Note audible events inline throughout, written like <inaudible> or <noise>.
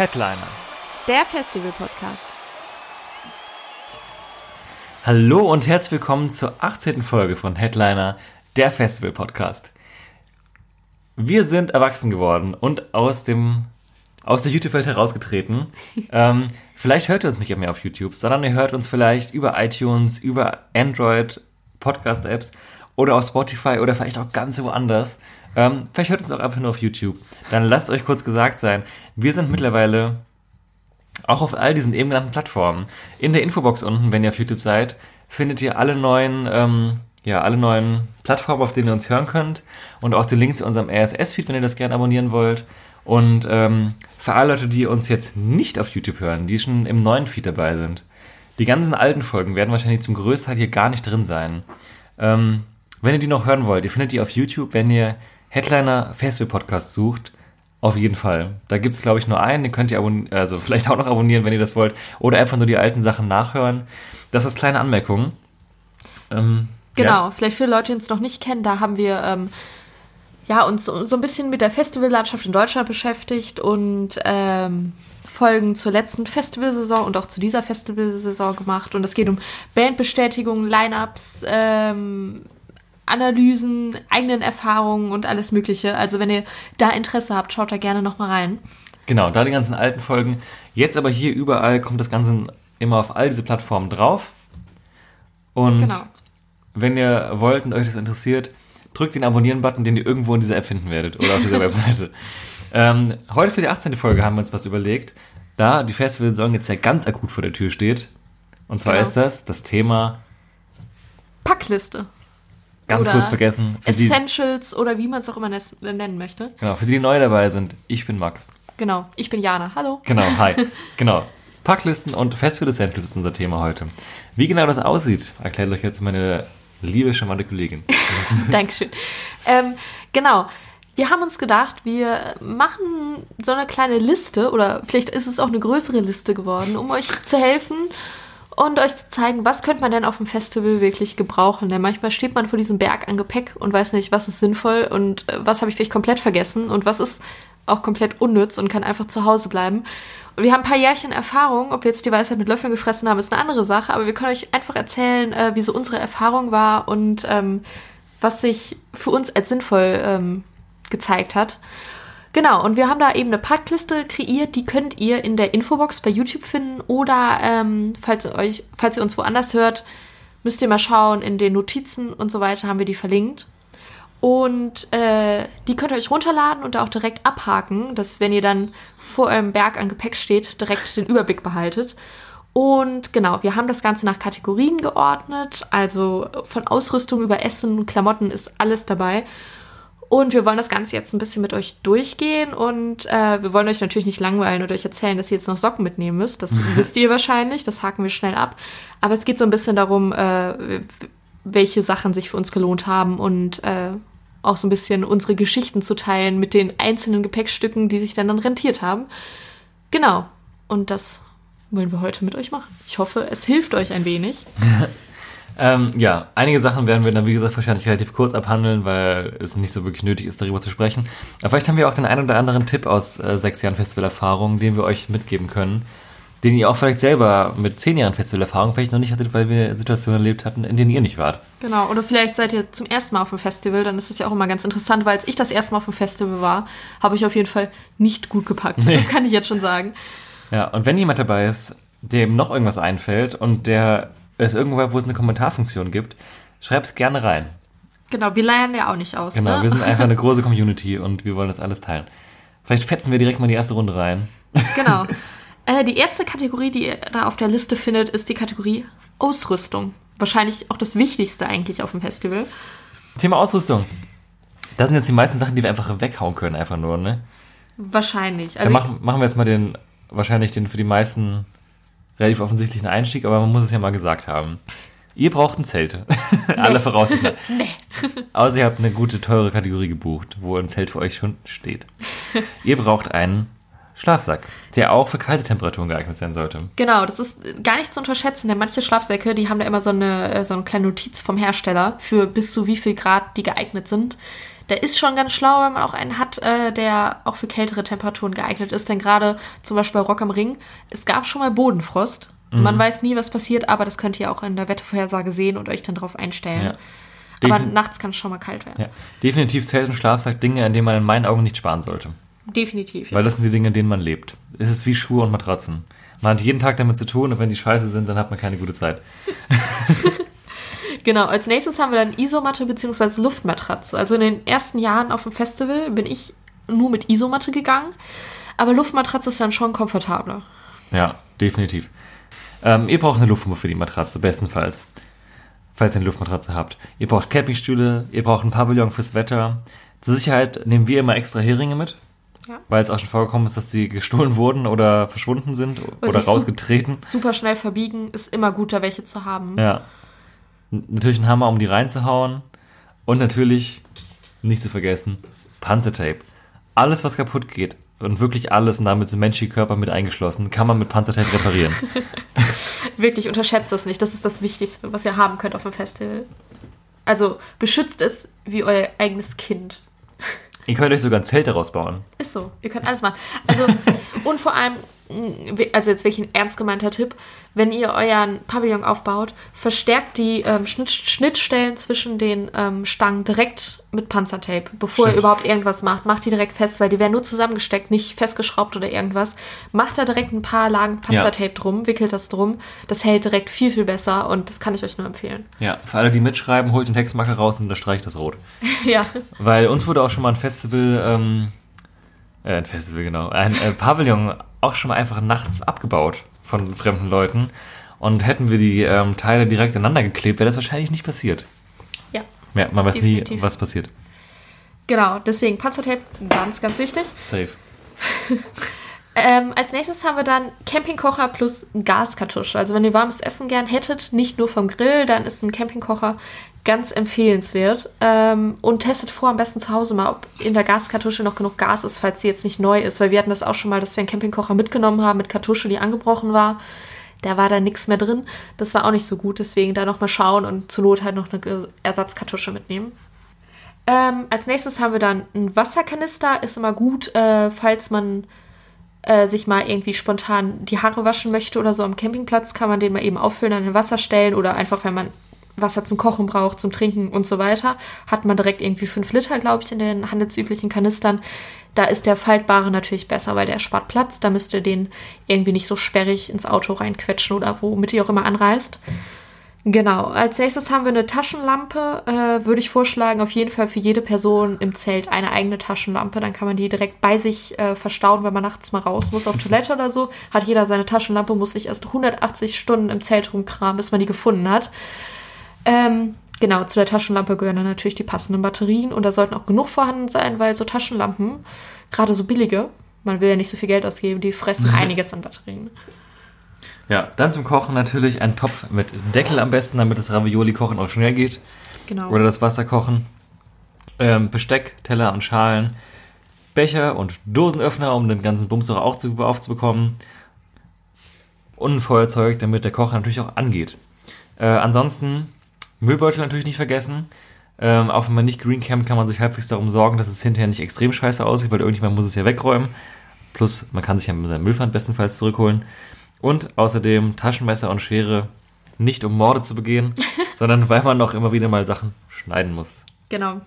Headliner. Der Festival-Podcast. Hallo und herzlich willkommen zur 18. Folge von Headliner, der Festival Podcast. Wir sind erwachsen geworden und aus dem aus der YouTube-Welt herausgetreten. <laughs> ähm, vielleicht hört ihr uns nicht mehr auf YouTube, sondern ihr hört uns vielleicht über iTunes, über Android Podcast-Apps oder auf Spotify oder vielleicht auch ganz woanders. Ähm, vielleicht hört uns auch einfach nur auf YouTube. Dann lasst euch kurz gesagt sein, wir sind mittlerweile auch auf all diesen eben genannten Plattformen. In der Infobox unten, wenn ihr auf YouTube seid, findet ihr alle neuen, ähm, ja, alle neuen Plattformen, auf denen ihr uns hören könnt. Und auch den Link zu unserem RSS-Feed, wenn ihr das gerne abonnieren wollt. Und ähm, für alle Leute, die uns jetzt nicht auf YouTube hören, die schon im neuen Feed dabei sind, die ganzen alten Folgen werden wahrscheinlich zum größten Teil hier gar nicht drin sein. Ähm, wenn ihr die noch hören wollt, ihr findet die auf YouTube, wenn ihr Headliner Festival Podcast sucht. Auf jeden Fall. Da gibt es, glaube ich, nur einen. Den könnt ihr also vielleicht auch noch abonnieren, wenn ihr das wollt. Oder einfach nur die alten Sachen nachhören. Das ist kleine Anmerkung. Ähm, Genau, Ja. vielleicht für Leute, die uns noch nicht kennen, da haben wir ähm, ja, uns so, ein bisschen mit der Festivallandschaft in Deutschland beschäftigt und ähm, Folgen zur letzten Festivalsaison und auch zu dieser Festivalsaison gemacht. Und es geht um Bandbestätigung, Lineups, ähm, Analysen, eigenen Erfahrungen und alles Mögliche. Also wenn ihr da Interesse habt, schaut da gerne nochmal rein. Genau, da die ganzen alten Folgen. Jetzt aber hier überall kommt das Ganze immer auf all diese Plattformen drauf. Und Genau. wenn ihr wollt und euch das interessiert, drückt den Abonnieren-Button, den ihr irgendwo in dieser App finden werdet oder auf dieser <laughs> Webseite. Ähm, heute für die 18. Folge haben wir uns was überlegt, da die Festivalsaison jetzt ja ganz akut vor der Tür steht. Und zwar Genau. ist das das Thema, Packliste. Ganz Oder kurz vergessen, für die, Essentials oder wie man es auch immer nennen möchte. genau, für die, die neu dabei sind. Ich bin Max. Genau, ich bin Jana. Hallo. Genau, hi. <laughs> genau. Packlisten und Festival Essentials ist unser Thema heute. Wie genau das aussieht, erklärt euch jetzt meine liebe, charmante Kollegin. <laughs> Dankeschön. Ähm, genau. Wir haben uns gedacht, wir machen so eine kleine Liste oder vielleicht ist es auch eine größere Liste geworden, um euch zu helfen und euch zu zeigen, was könnte man denn auf dem Festival wirklich gebrauchen. Denn manchmal steht man vor diesem Berg an Gepäck und weiß nicht, was ist sinnvoll und äh, was habe ich vielleicht komplett vergessen und was ist auch komplett unnütz und kann einfach zu Hause bleiben. Und wir haben ein paar Jährchen Erfahrung, ob wir jetzt die Weisheit mit Löffeln gefressen haben, ist eine andere Sache, aber wir können euch einfach erzählen, äh, wie so unsere Erfahrung war und ähm, was sich für uns als sinnvoll ähm, gezeigt hat. Genau, und wir haben da eben eine Packliste kreiert, die könnt ihr in der Infobox bei YouTube finden oder ähm, falls ihr euch, falls ihr uns woanders hört, müsst ihr mal schauen, in den Notizen und so weiter haben wir die verlinkt. Und äh, die könnt ihr euch runterladen und da auch direkt abhaken, dass wenn ihr dann vor eurem Berg an Gepäck steht, direkt den Überblick behaltet. Und genau, wir haben das Ganze nach Kategorien geordnet, also von Ausrüstung über Essen, Klamotten ist alles dabei. Und wir wollen das Ganze jetzt ein bisschen mit euch durchgehen und äh, wir wollen euch natürlich nicht langweilen oder euch erzählen, dass ihr jetzt noch Socken mitnehmen müsst. Das <laughs> wisst ihr wahrscheinlich, das haken wir schnell ab. Aber es geht so ein bisschen darum, äh, welche Sachen sich für uns gelohnt haben und äh, auch so ein bisschen unsere Geschichten zu teilen mit den einzelnen Gepäckstücken, die sich dann, dann rentiert haben. Genau. Und das wollen wir heute mit euch machen. Ich hoffe, es hilft euch ein wenig. <laughs> Ähm, ja, einige Sachen werden wir dann, wie gesagt, wahrscheinlich relativ kurz abhandeln, weil es nicht so wirklich nötig ist, darüber zu sprechen. Aber vielleicht haben wir auch den einen oder anderen Tipp aus äh, sechs Jahren Festivalerfahrung, den wir euch mitgeben können, den ihr auch vielleicht selber mit zehn Jahren Festivalerfahrung vielleicht noch nicht hattet, weil wir Situationen erlebt hatten, in denen ihr nicht wart. Genau, oder vielleicht seid ihr zum ersten Mal auf dem Festival, dann ist es ja auch immer ganz interessant, weil als ich das erste Mal auf dem Festival war, habe ich auf jeden Fall nicht gut gepackt. Das kann ich jetzt schon sagen. Ja, und wenn jemand dabei ist, dem noch irgendwas einfällt und der es irgendwo, wo es eine Kommentarfunktion gibt, schreibt es gerne rein. Genau, wir lernen ja auch nicht aus. Genau, ne? wir sind einfach eine <laughs> große Community und wir wollen das alles teilen. Vielleicht fetzen wir direkt mal in die erste Runde rein. Genau. <laughs> Äh, die erste Kategorie, die ihr da auf der Liste findet, ist die Kategorie Ausrüstung. Wahrscheinlich auch das Wichtigste eigentlich auf dem Festival. Thema Ausrüstung. Das sind jetzt die meisten Sachen, die wir einfach weghauen können, einfach nur, ne? Wahrscheinlich. Dann Also machen, machen wir jetzt mal den, wahrscheinlich den für die meisten relativ offensichtlichen Einstieg, aber man muss es ja mal gesagt haben. Ihr braucht ein Zelt. <laughs> Alle Voraussicht nach. <laughs> Außer ihr habt eine gute, teure Kategorie gebucht, wo ein Zelt für euch schon steht. <laughs> ihr braucht einen Schlafsack, der auch für kalte Temperaturen geeignet sein sollte. Genau, das ist gar nicht zu unterschätzen, denn manche Schlafsäcke, die haben da immer so eine, äh, so eine kleine Notiz vom Hersteller für bis zu wie viel Grad die geeignet sind. Der ist schon ganz schlau, wenn man auch einen hat, äh, der auch für kältere Temperaturen geeignet ist. Denn gerade zum Beispiel bei Rock am Ring, es gab schon mal Bodenfrost. Man weiß nie, was passiert, aber das könnt ihr auch in der Wettervorhersage sehen und euch dann drauf einstellen. Ja. Aber nachts kann es schon mal kalt werden. Ja. Definitiv Zelt und Schlafsack Dinge, an denen man in meinen Augen nicht sparen sollte. Definitiv. Ja. Weil das sind die Dinge, in denen man lebt. Es ist wie Schuhe und Matratzen. Man hat jeden Tag damit zu tun und wenn die scheiße sind, dann hat man keine gute Zeit. <laughs> Genau, als nächstes haben wir dann Isomatte bzw. Luftmatratze. Also in den ersten Jahren auf dem Festival bin ich nur mit Isomatte gegangen, aber Luftmatratze ist dann schon komfortabler. Ja, definitiv. Ähm, ihr braucht eine Luftpumpe für die Matratze, bestenfalls. Falls ihr eine Luftmatratze habt. Ihr braucht Campingstühle, ihr braucht ein Pavillon fürs Wetter. Zur Sicherheit nehmen wir immer extra Heringe mit. Ja. Weil es auch schon vorgekommen ist, dass die gestohlen wurden oder verschwunden sind oder so- rausgetreten. Super schnell verbiegen, ist immer gut, da welche zu haben. Ja. Natürlich ein Hammer, um die reinzuhauen. Und natürlich, nicht zu vergessen, Panzertape. Alles, was kaputt geht, und wirklich alles, und damit sind menschliche Körper mit eingeschlossen, kann man mit Panzertape reparieren. <laughs> Wirklich, unterschätzt das nicht. Das ist das Wichtigste, was ihr haben könnt auf dem Festival. Also beschützt es wie euer eigenes Kind. Ihr könnt euch sogar ein Zelt daraus bauen. Ist so, ihr könnt alles machen. Also, <laughs> und vor allem, also jetzt wirklich ein ernst gemeinter Tipp, wenn ihr euren Pavillon aufbaut, verstärkt die ähm, Schnitt, Schnittstellen zwischen den ähm, Stangen direkt mit Panzertape, bevor Stimmt. ihr überhaupt irgendwas macht. Macht die direkt fest, weil die werden nur zusammengesteckt, nicht festgeschraubt oder irgendwas. Macht da direkt ein paar Lagen Panzertape drum, wickelt das drum. Das hält direkt viel, viel besser und das kann ich euch nur empfehlen. Ja, für alle, die mitschreiben, holt den Textmarker raus und unterstreicht das rot. <laughs> ja. Weil uns wurde auch schon mal ein Festival, ähm, äh, ein Festival, genau, ein äh, Pavillon auch schon mal einfach nachts abgebaut von fremden Leuten. Und hätten wir die ähm, Teile direkt aneinander geklebt, wäre das wahrscheinlich nicht passiert. Ja. Ja, man weiß nie, was passiert. Genau, deswegen Panzertape, ganz, ganz wichtig. Safe. <laughs> Ähm, als nächstes haben wir dann Campingkocher plus Gaskartusche. Also wenn ihr warmes Essen gern hättet, nicht nur vom Grill, dann ist ein Campingkocher ganz empfehlenswert. Ähm, und testet vor am besten zu Hause mal, ob in der Gaskartusche noch genug Gas ist, falls sie jetzt nicht neu ist. Weil wir hatten das auch schon mal, dass wir einen Campingkocher mitgenommen haben mit Kartusche, die angebrochen war. Da war da nichts mehr drin. Das war auch nicht so gut, deswegen da nochmal schauen und zur Not halt noch eine Ersatzkartusche mitnehmen. Ähm, als nächstes haben wir dann einen Wasserkanister. Ist immer gut, äh, falls man äh, sich mal irgendwie spontan die Haare waschen möchte oder so am Campingplatz, kann man den mal eben auffüllen, an den Wasser stellen oder einfach, wenn man Wasser zum Kochen braucht, zum Trinken und so weiter, hat man direkt irgendwie 5 Liter, glaube ich, in den handelsüblichen Kanistern. Da ist der faltbare natürlich besser, weil der spart Platz. Da müsst ihr den irgendwie nicht so sperrig ins Auto reinquetschen oder womit ihr auch immer anreist. Genau. Als nächstes haben wir eine Taschenlampe. Äh, würde ich vorschlagen, auf jeden Fall für jede Person im Zelt eine eigene Taschenlampe. Dann kann man die direkt bei sich äh, verstauen, wenn man nachts mal raus muss auf Toilette oder so. Hat jeder seine Taschenlampe, muss nicht erst 180 Stunden im Zelt rumkramen, bis man die gefunden hat. Ähm, genau, zu der Taschenlampe gehören dann natürlich die passenden Batterien und da sollten auch genug vorhanden sein, weil so Taschenlampen, gerade so billige, man will ja nicht so viel Geld ausgeben, die fressen <laughs> einiges an Batterien. Ja, dann zum Kochen natürlich ein Topf mit Deckel am besten, damit das Ravioli-Kochen auch schnell geht. Genau. Oder das Wasser kochen. Ähm, Besteck, Teller und Schalen. Becher und Dosenöffner, um den ganzen Bums auch zu, aufzubekommen. Und ein Feuerzeug, damit der Kocher natürlich auch angeht. Äh, ansonsten Müllbeutel natürlich nicht vergessen. Ähm, auch wenn man nicht green campt, kann man sich halbwegs darum sorgen, dass es hinterher nicht extrem scheiße aussieht, weil irgendjemand muss es ja wegräumen. Plus, man kann sich ja mit seinem Müllpfand bestenfalls zurückholen. Und außerdem Taschenmesser und Schere, nicht um Morde zu begehen, <laughs> sondern weil man noch immer wieder mal Sachen schneiden muss. Genau.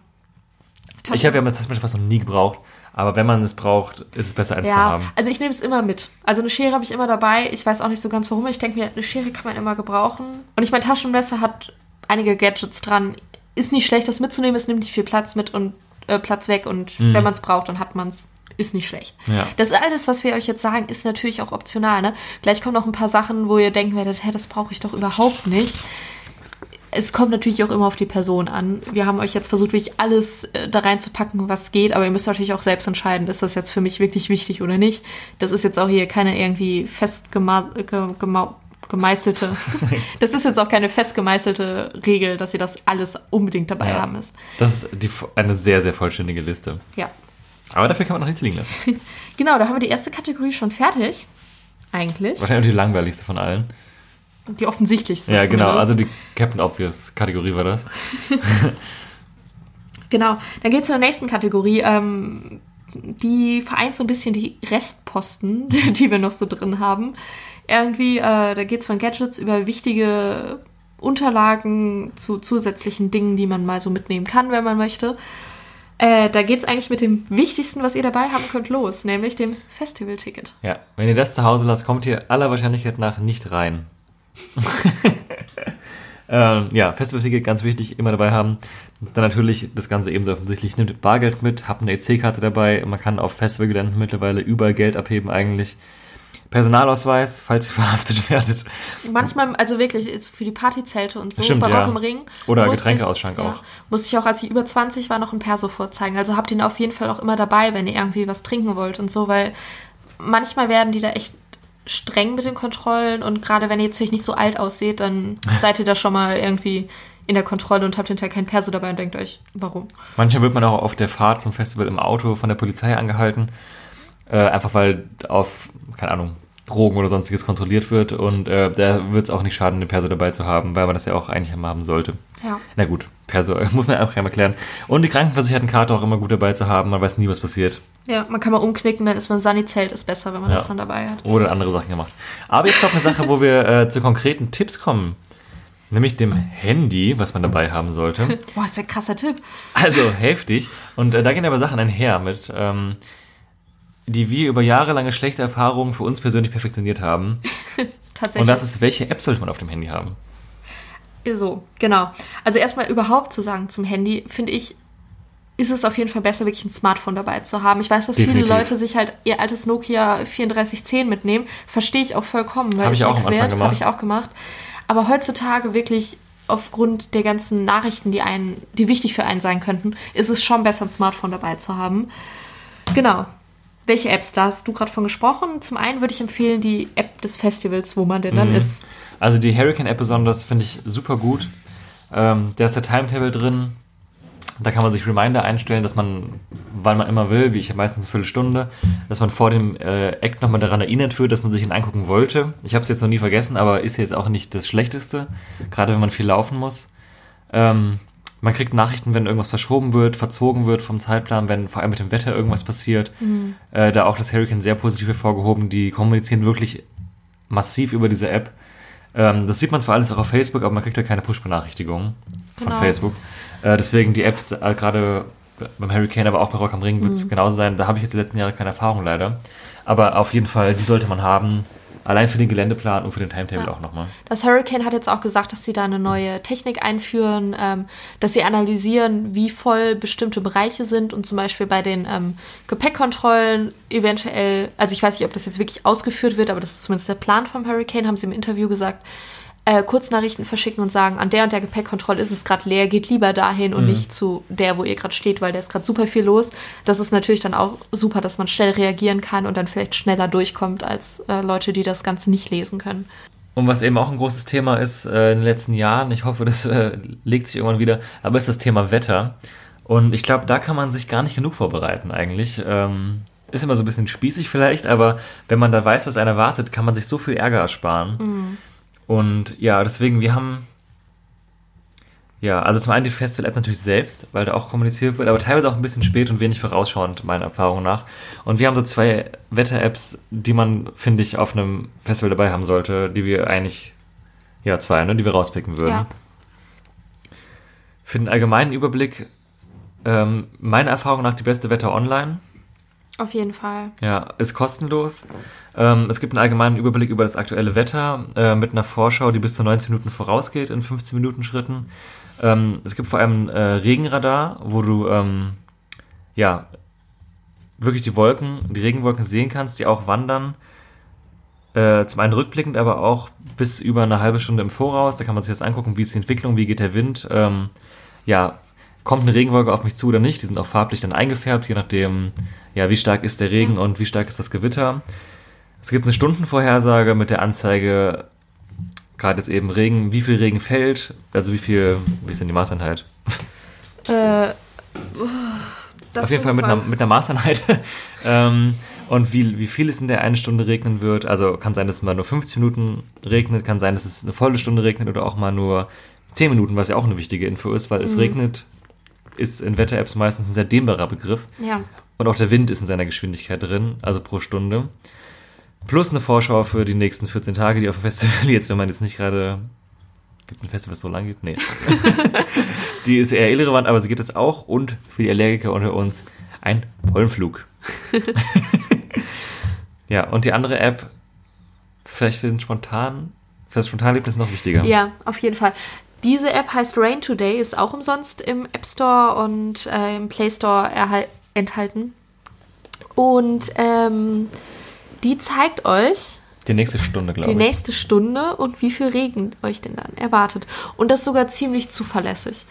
Ich habe ja das Taschenmesser fast noch nie gebraucht, aber wenn man es braucht, ist es besser, eins zu Ja, haben. also ich nehme es immer mit. Also eine Schere habe ich immer dabei. Ich weiß auch nicht so ganz warum. Ich denke mir, eine Schere kann man immer gebrauchen. Und ich mein Taschenmesser hat einige Gadgets dran. Ist nicht schlecht, das mitzunehmen. Es nimmt nicht viel Platz mit und äh, Platz weg. Und Mhm. wenn man es braucht, dann hat man es. Ist nicht schlecht. Ja. Das alles, was wir euch jetzt sagen, ist natürlich auch optional. Ne? Gleich kommen noch ein paar Sachen, wo ihr denken werdet, hä, das brauche ich doch überhaupt nicht. es kommt natürlich auch immer auf die Person an. Wir haben euch jetzt versucht, wirklich alles äh, da reinzupacken, was geht, aber ihr müsst natürlich auch selbst entscheiden, ist das jetzt für mich wirklich wichtig oder nicht. Das ist jetzt auch hier keine irgendwie festgema ge gema gemeißelte. <laughs> das ist jetzt auch keine festgemeißelte Regel, dass ihr das alles unbedingt dabei Ja. haben müsst. Das ist die, eine sehr, sehr vollständige Liste. Ja. Aber dafür kann man noch nichts liegen lassen. <laughs> Genau, da haben wir die erste Kategorie schon fertig. Eigentlich. Wahrscheinlich auch die langweiligste von allen. Die offensichtlichste. Ja, genau. zumindest. Also die Captain Obvious Kategorie war das. <laughs> Genau, dann geht es zur nächsten Kategorie. Ähm, die vereint so ein bisschen die Restposten, die wir noch so drin haben. Irgendwie, äh, da geht es von Gadgets über wichtige Unterlagen zu zusätzlichen Dingen, die man mal so mitnehmen kann, wenn man möchte. Äh, da geht es eigentlich mit dem Wichtigsten, was ihr dabei haben könnt, los, nämlich dem Festivalticket. Ja, wenn ihr das zu Hause lasst, kommt ihr aller Wahrscheinlichkeit nach nicht rein. <laughs> ähm, ja, Festivalticket ganz wichtig, immer dabei haben. Dann natürlich das Ganze ebenso offensichtlich. Nehmt Bargeld mit, habt eine EC-Karte dabei. Man kann auf Festivalgeländen mittlerweile überall Geld abheben eigentlich. Personalausweis, falls ihr <laughs> verhaftet werdet. Manchmal, also wirklich, ist für die Partyzelte und so, Stimmt, bei ja. Rock im Ring. Oder Getränkeausschank ich, auch. Musste ich auch, als ich über 20 war, noch ein Perso vorzeigen. Also habt ihn auf jeden Fall auch immer dabei, wenn ihr irgendwie was trinken wollt und so, weil manchmal werden die da echt streng mit den Kontrollen und gerade wenn ihr jetzt nicht so alt ausseht, dann <laughs> seid ihr da schon mal irgendwie in der Kontrolle und habt hinterher kein Perso dabei und denkt euch, warum? Manchmal wird man auch auf der Fahrt zum Festival im Auto von der Polizei angehalten. Äh, einfach weil auf, keine Ahnung, Drogen oder sonstiges kontrolliert wird. Und äh, da wird es auch nicht schaden, den Perso dabei zu haben, weil man das ja auch eigentlich immer haben sollte. Ja. Na gut, Perso <laughs> muss man einfach einmal erklären. Und die Krankenversichertenkarte auch immer gut dabei zu haben. Man weiß nie, was passiert. Ja, man kann mal umknicken, dann ist man Sani-Zelt ist besser, wenn man Ja. das dann dabei hat. Oder andere Sachen gemacht. Aber jetzt kommt eine Sache, wo wir äh, zu konkreten Tipps kommen. Nämlich dem Handy, was man dabei haben sollte. <laughs> Boah, das ist ein krasser Tipp. Also heftig. Und äh, da gehen aber Sachen einher mit, ähm, die wir über jahrelange schlechte Erfahrungen für uns persönlich perfektioniert haben. <laughs> Tatsächlich. Und das ist, welche App sollte man auf dem Handy haben? So, genau. Also erstmal überhaupt zu sagen zum Handy, finde ich, ist es auf jeden Fall besser, wirklich ein Smartphone dabei zu haben. Ich weiß, dass Definitiv. viele Leute sich halt ihr altes Nokia 3410 mitnehmen. Verstehe ich auch vollkommen, weil Hab es ich auch nichts wert. gemacht. Habe ich auch gemacht. Aber heutzutage wirklich aufgrund der ganzen Nachrichten, die einen, die wichtig für einen sein könnten, ist es schon besser, ein Smartphone dabei zu haben. Genau. Welche Apps? Da hast du gerade von gesprochen. Zum einen würde ich empfehlen die App des Festivals, wo man denn dann Mhm. ist. Also die Hurricane-App besonders finde ich super gut. Ähm, da ist der Timetable drin. Da kann man sich Reminder einstellen, dass man, wann man immer will, wie ich meistens eine Viertelstunde, dass man vor dem äh, Act nochmal daran erinnert wird, dass man sich ihn angucken wollte. Ich habe es jetzt noch nie vergessen, aber ist jetzt auch nicht das Schlechteste, gerade wenn man viel laufen muss. Ähm, man kriegt Nachrichten, wenn irgendwas verschoben wird, verzogen wird vom Zeitplan, wenn vor allem mit dem Wetter irgendwas passiert. Äh, da auch das Hurricane sehr positiv hervorgehoben. Die kommunizieren wirklich massiv über diese App. Ähm, das sieht man zwar alles auch auf Facebook, aber man kriegt ja keine Push-Benachrichtigungen von Genau. Facebook. Äh, deswegen die Apps, äh, gerade beim Hurricane, aber auch bei Rock am Ring, wird Mhm. es genauso sein. Da habe ich jetzt die letzten Jahre keine Erfahrung leider. Aber auf jeden Fall, die sollte man haben. Allein für den Geländeplan und für den Timetable Ja. auch nochmal. Das Hurricane hat jetzt auch gesagt, dass sie da eine neue Technik einführen, ähm, dass sie analysieren, wie voll bestimmte Bereiche sind und zum Beispiel bei den ähm, Gepäckkontrollen eventuell, also ich weiß nicht, ob das jetzt wirklich ausgeführt wird, aber das ist zumindest der Plan vom Hurricane, haben sie im Interview gesagt, äh, Kurznachrichten verschicken und sagen, an der und der Gepäckkontrolle ist es gerade leer, geht lieber dahin und nicht zu der, wo ihr gerade steht, weil da ist gerade super viel los. Das ist natürlich dann auch super, dass man schnell reagieren kann und dann vielleicht schneller durchkommt als äh, Leute, die das Ganze nicht lesen können. Und was eben auch ein großes Thema ist äh, in den letzten Jahren, ich hoffe, das äh, legt sich irgendwann wieder, aber ist das Thema Wetter. Und ich glaube, da kann man sich gar nicht genug vorbereiten eigentlich. Ähm, ist immer so ein bisschen spießig vielleicht, aber wenn man da weiß, was einen erwartet, kann man sich so viel Ärger ersparen. Und ja, deswegen, wir haben ja, also zum einen die Festival-App natürlich selbst, weil da auch kommuniziert wird, aber teilweise auch ein bisschen spät und wenig vorausschauend, meiner Erfahrung nach. Und wir haben so zwei Wetter-Apps, die man, finde ich, auf einem Festival dabei haben sollte, die wir eigentlich, ja, zwei, ne, die wir rauspicken würden. Ja. Für den allgemeinen Überblick, ähm, meiner Erfahrung nach die beste Wetter online. Auf jeden Fall. Ja, ist kostenlos. Ähm, es gibt einen allgemeinen Überblick über das aktuelle Wetter äh, mit einer Vorschau, die bis zu 19 Minuten vorausgeht in 15 Minuten Schritten. Ähm, es gibt vor allem äh, Regenradar, wo du ähm, ja wirklich die Wolken, die Regenwolken sehen kannst, die auch wandern. Äh, zum einen rückblickend, aber auch bis über eine halbe Stunde im Voraus. Da kann man sich das angucken, wie ist die Entwicklung, wie geht der Wind. Ähm, ja, kommt eine Regenwolke auf mich zu oder nicht. Die sind auch farblich dann eingefärbt, je nachdem, ja, wie stark ist der Regen und wie stark ist das Gewitter. Es gibt eine Stundenvorhersage mit der Anzeige, gerade jetzt eben Regen, wie viel Regen fällt, also wie viel, wie ist denn die Maßeinheit? Äh, das Auf jeden Fall mit einer, mit einer Maßeinheit. <laughs> ähm, und wie, wie viel es in der einen Stunde regnen wird. Also kann sein, dass es mal nur 15 Minuten regnet, kann sein, dass es eine volle Stunde regnet oder auch mal nur 10 Minuten, was ja auch eine wichtige Info ist, weil es regnet, ist in Wetter-Apps meistens ein sehr dehnbarer Begriff. Ja. Und auch der Wind ist in seiner Geschwindigkeit drin, also pro Stunde. Plus eine Vorschau für die nächsten 14 Tage, die auf dem Festival <laughs> jetzt, wenn man jetzt nicht gerade. Gibt es ein Festival, das so lang geht? Nee. <laughs> die ist eher irrelevant, aber sie gibt es auch. Und für die Allergiker unter uns ein Pollenflug. <laughs> ja, und die andere App, vielleicht für den spontan, für das Spontanlebnis noch wichtiger. Ja, auf jeden Fall. Diese App heißt Rain Today, ist auch umsonst im App Store und äh, im Play Store enthalten. Und ähm, die zeigt euch Die nächste Stunde, glaube die ich. nächste Stunde und wie viel Regen euch denn dann erwartet. Und das sogar ziemlich zuverlässig.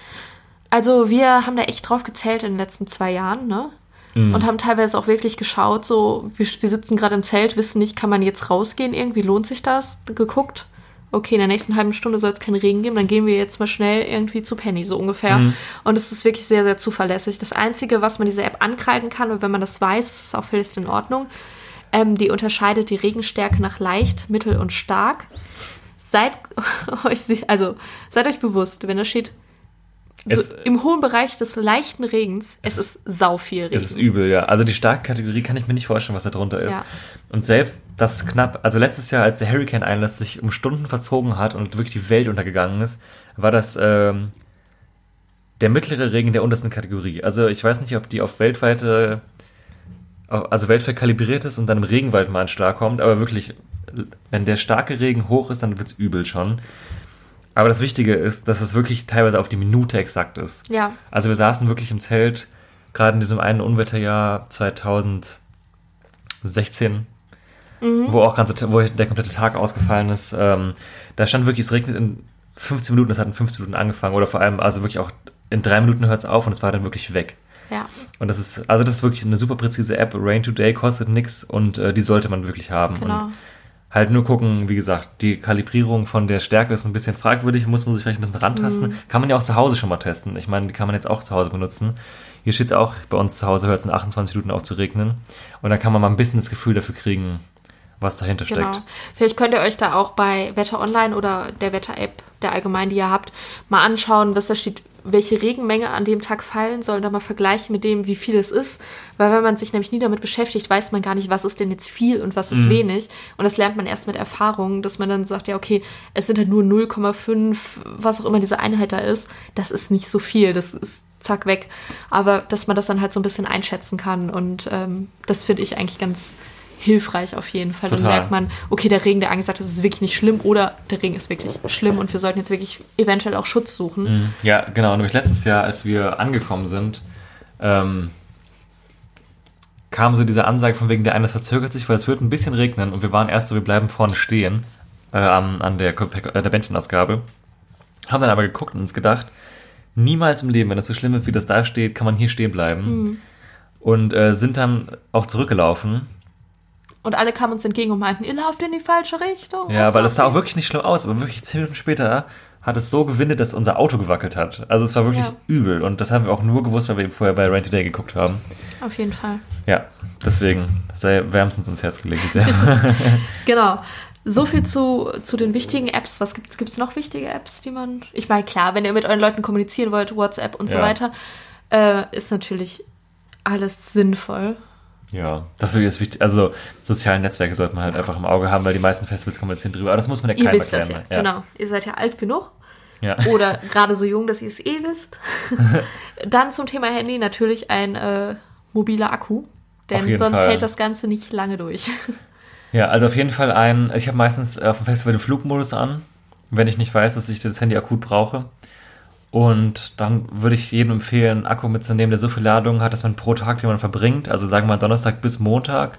Also wir haben da echt drauf gezählt in den letzten zwei Jahren, ne? Mhm. Und haben teilweise auch wirklich geschaut, so, wir, wir sitzen gerade im Zelt, wissen nicht, kann man jetzt rausgehen, irgendwie lohnt sich das? Geguckt, okay, in der nächsten halben Stunde soll es keinen Regen geben, dann gehen wir jetzt mal schnell irgendwie zu Penny, so ungefähr. Mhm. Und es ist wirklich sehr, sehr zuverlässig. Das Einzige, was man dieser App ankreiden kann, und wenn man das weiß, ist es auch völlig in Ordnung, ähm, die unterscheidet die Regenstärke nach leicht, mittel und stark. Seid <laughs> euch, also, seid euch bewusst, wenn da steht, so Es- im hohen Bereich des leichten Regens, es, Es ist sau viel Regen. Es ist übel, ja. Also die starke Kategorie kann ich mir nicht vorstellen, was da drunter ist. Ja. Und selbst das knapp, also letztes Jahr, als der Hurricane-Einlass sich um Stunden verzogen hat und wirklich die Welt untergegangen ist, war das ähm, der mittlere Regen der untersten Kategorie. Also ich weiß nicht, ob die auf weltweite, also weltweit kalibriert ist und dann im Regenwald mal ein Schlag kommt, aber wirklich, wenn der starke Regen hoch ist, dann wird's übel schon. Aber das Wichtige ist, dass es wirklich teilweise auf die Minute exakt ist. ja, Also wir saßen wirklich im Zelt, gerade in diesem einen Unwetterjahr 2016, wo auch ganze, wo der komplette Tag ausgefallen ist. Ähm, da stand wirklich, es regnet in 15 Minuten, es hat in 15 Minuten angefangen oder vor allem, also wirklich auch in drei Minuten hört es auf und es war dann wirklich weg. ja. Und das ist, also das ist wirklich eine super präzise App. Rain Today kostet nix und äh, die sollte man wirklich haben. Genau. Und halt nur gucken, wie gesagt, die Kalibrierung von der Stärke ist ein bisschen fragwürdig, muss man sich vielleicht ein bisschen rantasten. Mhm. Kann man ja auch zu Hause schon mal testen. Ich meine, die kann man jetzt auch zu Hause benutzen. Hier steht es auch, bei uns zu Hause hört es in 28 Minuten auf zu regnen. Und dann kann man mal ein bisschen das Gefühl dafür kriegen, was dahinter Genau. steckt. Vielleicht könnt ihr euch da auch bei Wetter Online oder der Wetter-App, der allgemein, die ihr habt, mal anschauen, was da steht, welche Regenmenge an dem Tag fallen soll, und dann mal vergleichen mit dem, wie viel es ist. Weil wenn man sich nämlich nie damit beschäftigt, weiß man gar nicht, was ist denn jetzt viel und was Mhm. ist wenig. Und das lernt man erst mit Erfahrung, dass man dann sagt, ja, okay, es sind halt nur 0,5, was auch immer diese Einheit da ist. Das ist nicht so viel, das ist zack weg. Aber dass man das dann halt so ein bisschen einschätzen kann. Und ähm, das finde ich eigentlich ganz hilfreich auf jeden Fall. Dann Total. merkt man, okay, der Regen, der angesagt ist, ist wirklich nicht schlimm oder der Regen ist wirklich schlimm und wir sollten jetzt wirklich eventuell auch Schutz suchen. Mhm. Ja, genau. Nämlich letztes Jahr, als wir angekommen sind, ähm, kam so diese Ansage von wegen der eine, verzögert sich, weil es wird ein bisschen regnen und wir waren erst so, wir bleiben vorne stehen äh, an, der, äh, der Bändchenausgabe. Haben dann aber geguckt und uns gedacht, niemals im Leben, wenn es so schlimm ist, wie das da steht, kann man hier stehen bleiben. Und äh, sind dann auch zurückgelaufen. Und alle kamen uns entgegen und meinten, ihr lauft in die falsche Richtung. Ja, weil es sah auch wirklich nicht schlimm aus, aber wirklich zehn Minuten später hat es so gewindet, dass unser Auto gewackelt hat. Also es war wirklich Ja. übel und das haben wir auch nur gewusst, weil wir eben vorher bei Rain Today geguckt haben. Auf jeden Fall. Ja, deswegen sei wärmstens ins Herz gelegt. <laughs> <laughs> Genau. So viel zu, zu den wichtigen Apps. Was gibt es noch wichtige Apps, die man. Ich meine, klar, wenn ihr mit euren Leuten kommunizieren wollt, WhatsApp und so Ja. weiter, äh, ist natürlich alles sinnvoll. Ja, das ich ist wichtig. Also soziale Netzwerke sollte man halt einfach im Auge haben, weil die meisten Festivals kommunizieren drüber. Aber das muss man ja Ihr keinem das erklären. ja. ne? Genau. Ihr seid ja alt genug. Ja. <laughs> Oder gerade so jung, dass ihr es eh wisst. <laughs> Dann zum Thema Handy natürlich ein äh, mobiler Akku. Denn sonst Fall. hält das Ganze nicht lange durch. <laughs> ja, also auf jeden Fall ein. Ich habe meistens auf dem Festival den Flugmodus an, wenn ich nicht weiß, dass ich das Handy akut brauche. Und dann würde ich jedem empfehlen, einen Akku mitzunehmen, der so viel Ladung hat, dass man pro Tag, den man verbringt, also sagen wir mal Donnerstag bis Montag,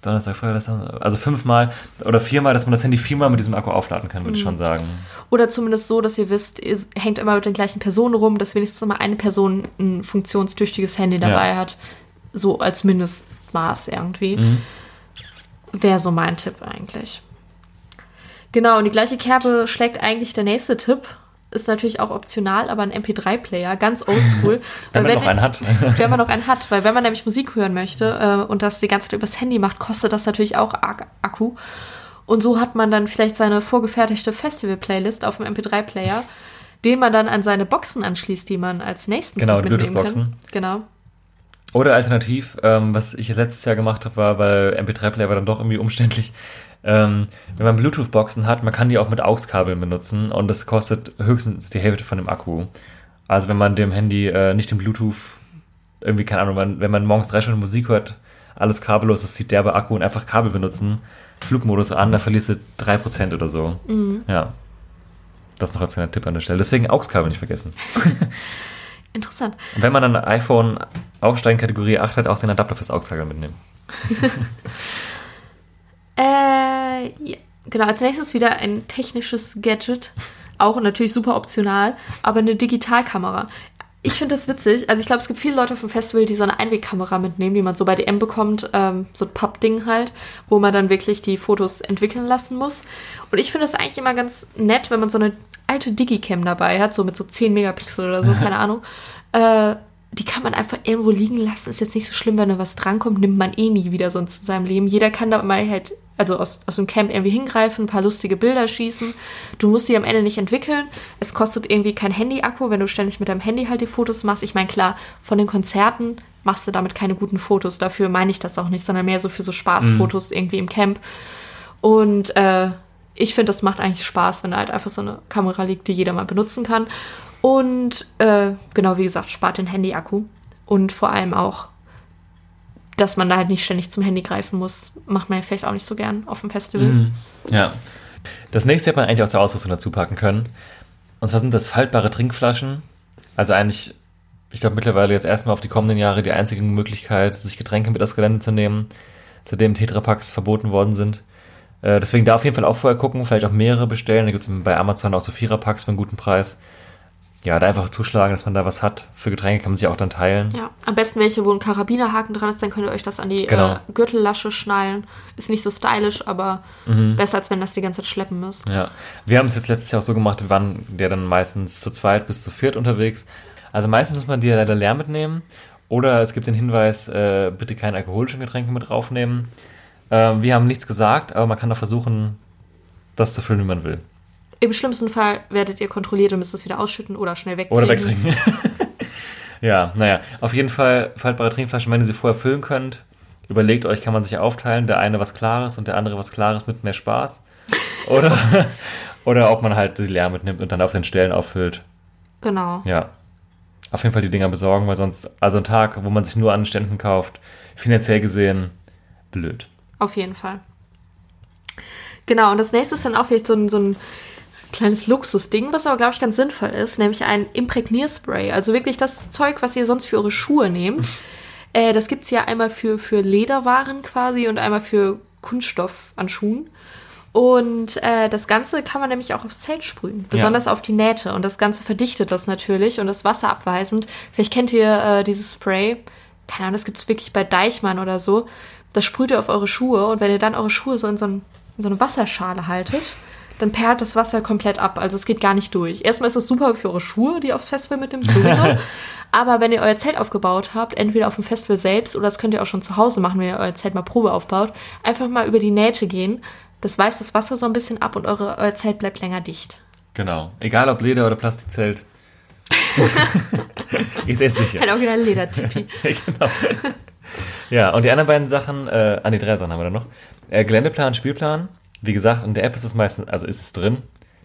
Donnerstag, Freitag, also fünfmal oder viermal, dass man das Handy viermal mit diesem Akku aufladen kann, würde ich schon sagen. Oder zumindest so, dass ihr wisst, ihr hängt immer mit den gleichen Personen rum, dass wenigstens immer eine Person ein funktionstüchtiges Handy dabei Ja. hat. So als Mindestmaß irgendwie. Mhm. Wäre so mein Tipp eigentlich. Genau, und die gleiche Kerbe schlägt eigentlich der nächste Tipp. Ist natürlich auch optional, aber ein MP3-Player, ganz oldschool. <laughs> Wenn man noch einen hat. <laughs> wenn man noch einen hat. Weil wenn man nämlich Musik hören möchte äh, und das die ganze Zeit übers Handy macht, kostet das natürlich auch Ak Akku. Und so hat man dann vielleicht seine vorgefertigte Festival-Playlist auf dem MP3-Player, den man dann an seine Boxen anschließt, die man als nächsten Genau, Punkt die mitnehmen kann. Bluetooth-Boxen. Genau. Oder alternativ, ähm, was ich letztes Jahr gemacht habe, war, weil MP3-Player war dann doch irgendwie umständlich. Ähm, wenn man Bluetooth-Boxen hat, man kann die auch mit AUX-Kabeln benutzen und das kostet höchstens die Hälfte von dem Akku. Also wenn man dem Handy äh, nicht den Bluetooth, irgendwie, keine Ahnung, man, wenn man morgens drei Stunden Musik hört, alles kabellos, das zieht derbe Akku und einfach Kabel benutzen, Flugmodus an, da verlierst du 3% oder so. Ja. Das noch als kleiner Tipp an der Stelle. Deswegen AUX-Kabel nicht vergessen. <laughs> Interessant. Und wenn man dann ein iPhone aufsteigen Kategorie 8 hat, auch den Adapter fürs AUX-Kabel mitnehmen. <laughs> <laughs> Äh, ja. Genau, als nächstes wieder ein technisches Gadget. Auch natürlich super optional, aber eine Digitalkamera. Ich finde das witzig. Also ich glaube, es gibt viele Leute auf dem Festival, die so eine Einwegkamera mitnehmen, die man so bei DM bekommt, ähm, so ein Pappding halt, wo man dann wirklich die Fotos entwickeln lassen muss. Und ich finde das eigentlich immer ganz nett, wenn man so eine alte Digicam dabei hat, so mit so 10 Megapixel oder so, keine <laughs> Ahnung. Äh, die kann man einfach irgendwo liegen lassen. Ist jetzt nicht so schlimm, wenn da was drankommt, nimmt man eh nie wieder sonst in seinem Leben. Jeder kann da mal halt, also aus, aus dem Camp irgendwie hingreifen, ein paar lustige Bilder schießen. Du musst sie am Ende nicht entwickeln. Es kostet irgendwie kein Handy-Akku, wenn du ständig mit deinem Handy halt die Fotos machst. Ich meine, klar, von den Konzerten machst du damit keine guten Fotos. Dafür meine ich das auch nicht, sondern mehr so für so Spaßfotos irgendwie im Camp. Und äh, ich finde, das macht eigentlich Spaß, wenn da halt einfach so eine Kamera liegt, die jeder mal benutzen kann. Und äh, genau wie gesagt, spart den Handy-Akku. Und vor allem auch, dass man da halt nicht ständig zum Handy greifen muss, macht man ja vielleicht auch nicht so gern auf dem Festival. Mhm. Ja. Das nächste hätte man eigentlich aus der Ausrüstung dazu packen können. Und zwar sind das faltbare Trinkflaschen. Also eigentlich, ich glaube mittlerweile jetzt erstmal auf die kommenden Jahre die einzige Möglichkeit, sich Getränke mit aufs Gelände zu nehmen, seitdem Tetrapacks verboten worden sind. Äh, deswegen da auf jeden Fall auch vorher gucken, vielleicht auch mehrere bestellen. Da gibt es bei Amazon auch so Viererpacks für einen guten Preis. Ja, da einfach zuschlagen, dass man da was hat. Für Getränke kann man sich auch dann teilen. Ja, am besten welche, wo ein Karabinerhaken dran ist, dann könnt ihr euch das an die Genau. äh, Gürtellasche schnallen. Ist nicht so stylisch, aber besser, als wenn das die ganze Zeit schleppen müsst. Ja, wir haben es jetzt letztes Jahr auch so gemacht, wir waren ja dann meistens zu zweit bis zu viert unterwegs. Also meistens muss man die ja leider leer mitnehmen. Oder es gibt den Hinweis, äh, bitte keine alkoholischen Getränke mit draufnehmen. Ähm, wir haben nichts gesagt, aber man kann doch versuchen, das zu füllen, wie man will. Im schlimmsten Fall werdet ihr kontrolliert und müsst es wieder ausschütten oder schnell wegtrinken. Oder wegtrinken. <laughs> ja, naja, auf jeden Fall faltbare Trinkflaschen, wenn ihr sie vorher füllen könnt. Überlegt euch, kann man sich aufteilen, der eine was Klares und der andere was Klares mit mehr Spaß. <laughs> Oder, oder ob man halt die leer mitnimmt und dann auf den Stellen auffüllt. Genau. Ja. Auf jeden Fall die Dinger besorgen, weil sonst, also ein Tag, wo man sich nur an Ständen kauft, finanziell gesehen, blöd. Auf jeden Fall. Genau, und das nächste ist dann auch vielleicht so ein, so ein kleines Luxusding, was aber, glaube ich, ganz sinnvoll ist, nämlich ein Imprägnierspray. Also wirklich das Zeug, was ihr sonst für eure Schuhe nehmt. <laughs> äh, das gibt es ja einmal für, für Lederwaren quasi und einmal für Kunststoff an Schuhen. Und äh, das Ganze kann man nämlich auch aufs Zelt sprühen, besonders auf die Nähte. Und das Ganze verdichtet das natürlich und ist wasserabweisend. Vielleicht kennt ihr äh, dieses Spray. Keine Ahnung, das gibt es wirklich bei Deichmann oder so. Das sprüht ihr auf eure Schuhe und wenn ihr dann eure Schuhe so in so, ein, in so eine Wasserschale haltet, dann perlt das Wasser komplett ab. Also es geht gar nicht durch. Erstmal ist es super für eure Schuhe, die ihr aufs Festival mitnimmt, sowieso. <laughs> Aber wenn ihr euer Zelt aufgebaut habt, entweder auf dem Festival selbst oder das könnt ihr auch schon zu Hause machen, wenn ihr euer Zelt mal Probe aufbaut, einfach mal über die Nähte gehen. Das weist das Wasser so ein bisschen ab und eure, euer Zelt bleibt länger dicht. Genau. Egal ob Leder oder Plastikzelt. <laughs> ich sehe es sicher. Ein original Ledertipi. genau. Ja, und die anderen beiden Sachen, äh, an die drei Sachen haben wir dann noch. Äh, Geländeplan, Spielplan. Wie gesagt, in der App ist es meistens, also ist es drin.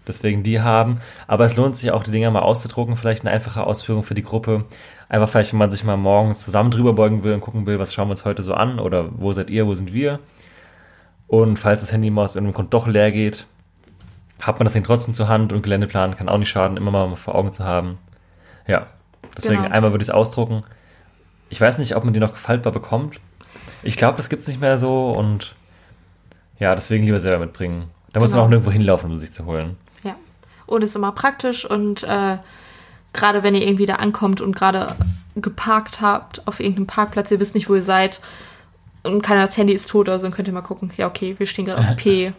Deswegen die haben. Aber es lohnt sich auch, die Dinger mal auszudrucken. Vielleicht eine einfache Ausführung für die Gruppe. Einfach vielleicht, wenn man sich mal morgens zusammen drüber beugen will und gucken will, was schauen wir uns heute so an oder wo seid ihr, wo sind wir. Und falls das Handy mal aus irgendeinem Grund doch leer geht, hat man das Ding trotzdem zur Hand und Geländeplan kann auch nicht schaden, immer mal vor Augen zu haben. Ja, deswegen Genau. einmal würde ich es ausdrucken. Ich weiß nicht, ob man die noch faltbar bekommt. Ich glaube, das gibt es nicht mehr so und ja, deswegen lieber selber mitbringen. Da muss Genau. man auch nirgendwo hinlaufen, um sich zu holen. Ja. Und ist immer praktisch und äh, gerade wenn ihr irgendwie da ankommt und gerade geparkt habt auf irgendeinem Parkplatz, ihr wisst nicht, wo ihr seid und keiner das Handy ist tot oder so, dann könnt ihr mal gucken. Ja, okay, wir stehen gerade auf P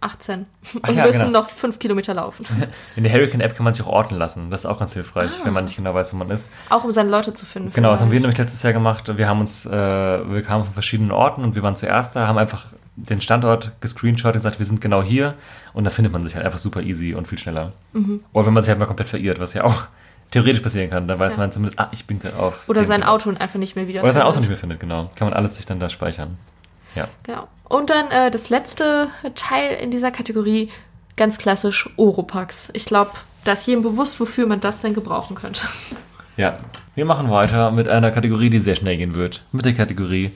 18 <laughs> und Ach ja, müssen genau. noch fünf Kilometer laufen. <laughs> In der Hurricane-App kann man sich auch orten lassen. Das ist auch ganz hilfreich, Ah. wenn man nicht genau weiß, wo man ist. Auch um seine Leute zu finden. Genau, das haben wir vielleicht. nämlich letztes Jahr gemacht. Wir haben uns, äh, wir kamen von verschiedenen Orten und wir waren zuerst da, haben einfach den Standort gescreenshot und gesagt, wir sind genau hier und da findet man sich halt einfach super easy und viel schneller. Mhm. Oder wenn man sich halt mal komplett verirrt, was ja auch <laughs> theoretisch passieren kann, dann weiß Ja. man zumindest, ah, ich bin gerade auf. Oder sein Ort. Auto einfach nicht mehr wieder. Oder sein Auto nicht mehr findet, genau. Kann man alles sich dann da speichern. Ja. Genau. Und dann äh, das letzte Teil in dieser Kategorie, ganz klassisch Oropax. Ich glaube, da ist jedem bewusst, wofür man das denn gebrauchen könnte. Ja. Wir machen weiter mit einer Kategorie, die sehr schnell gehen wird. Mit der Kategorie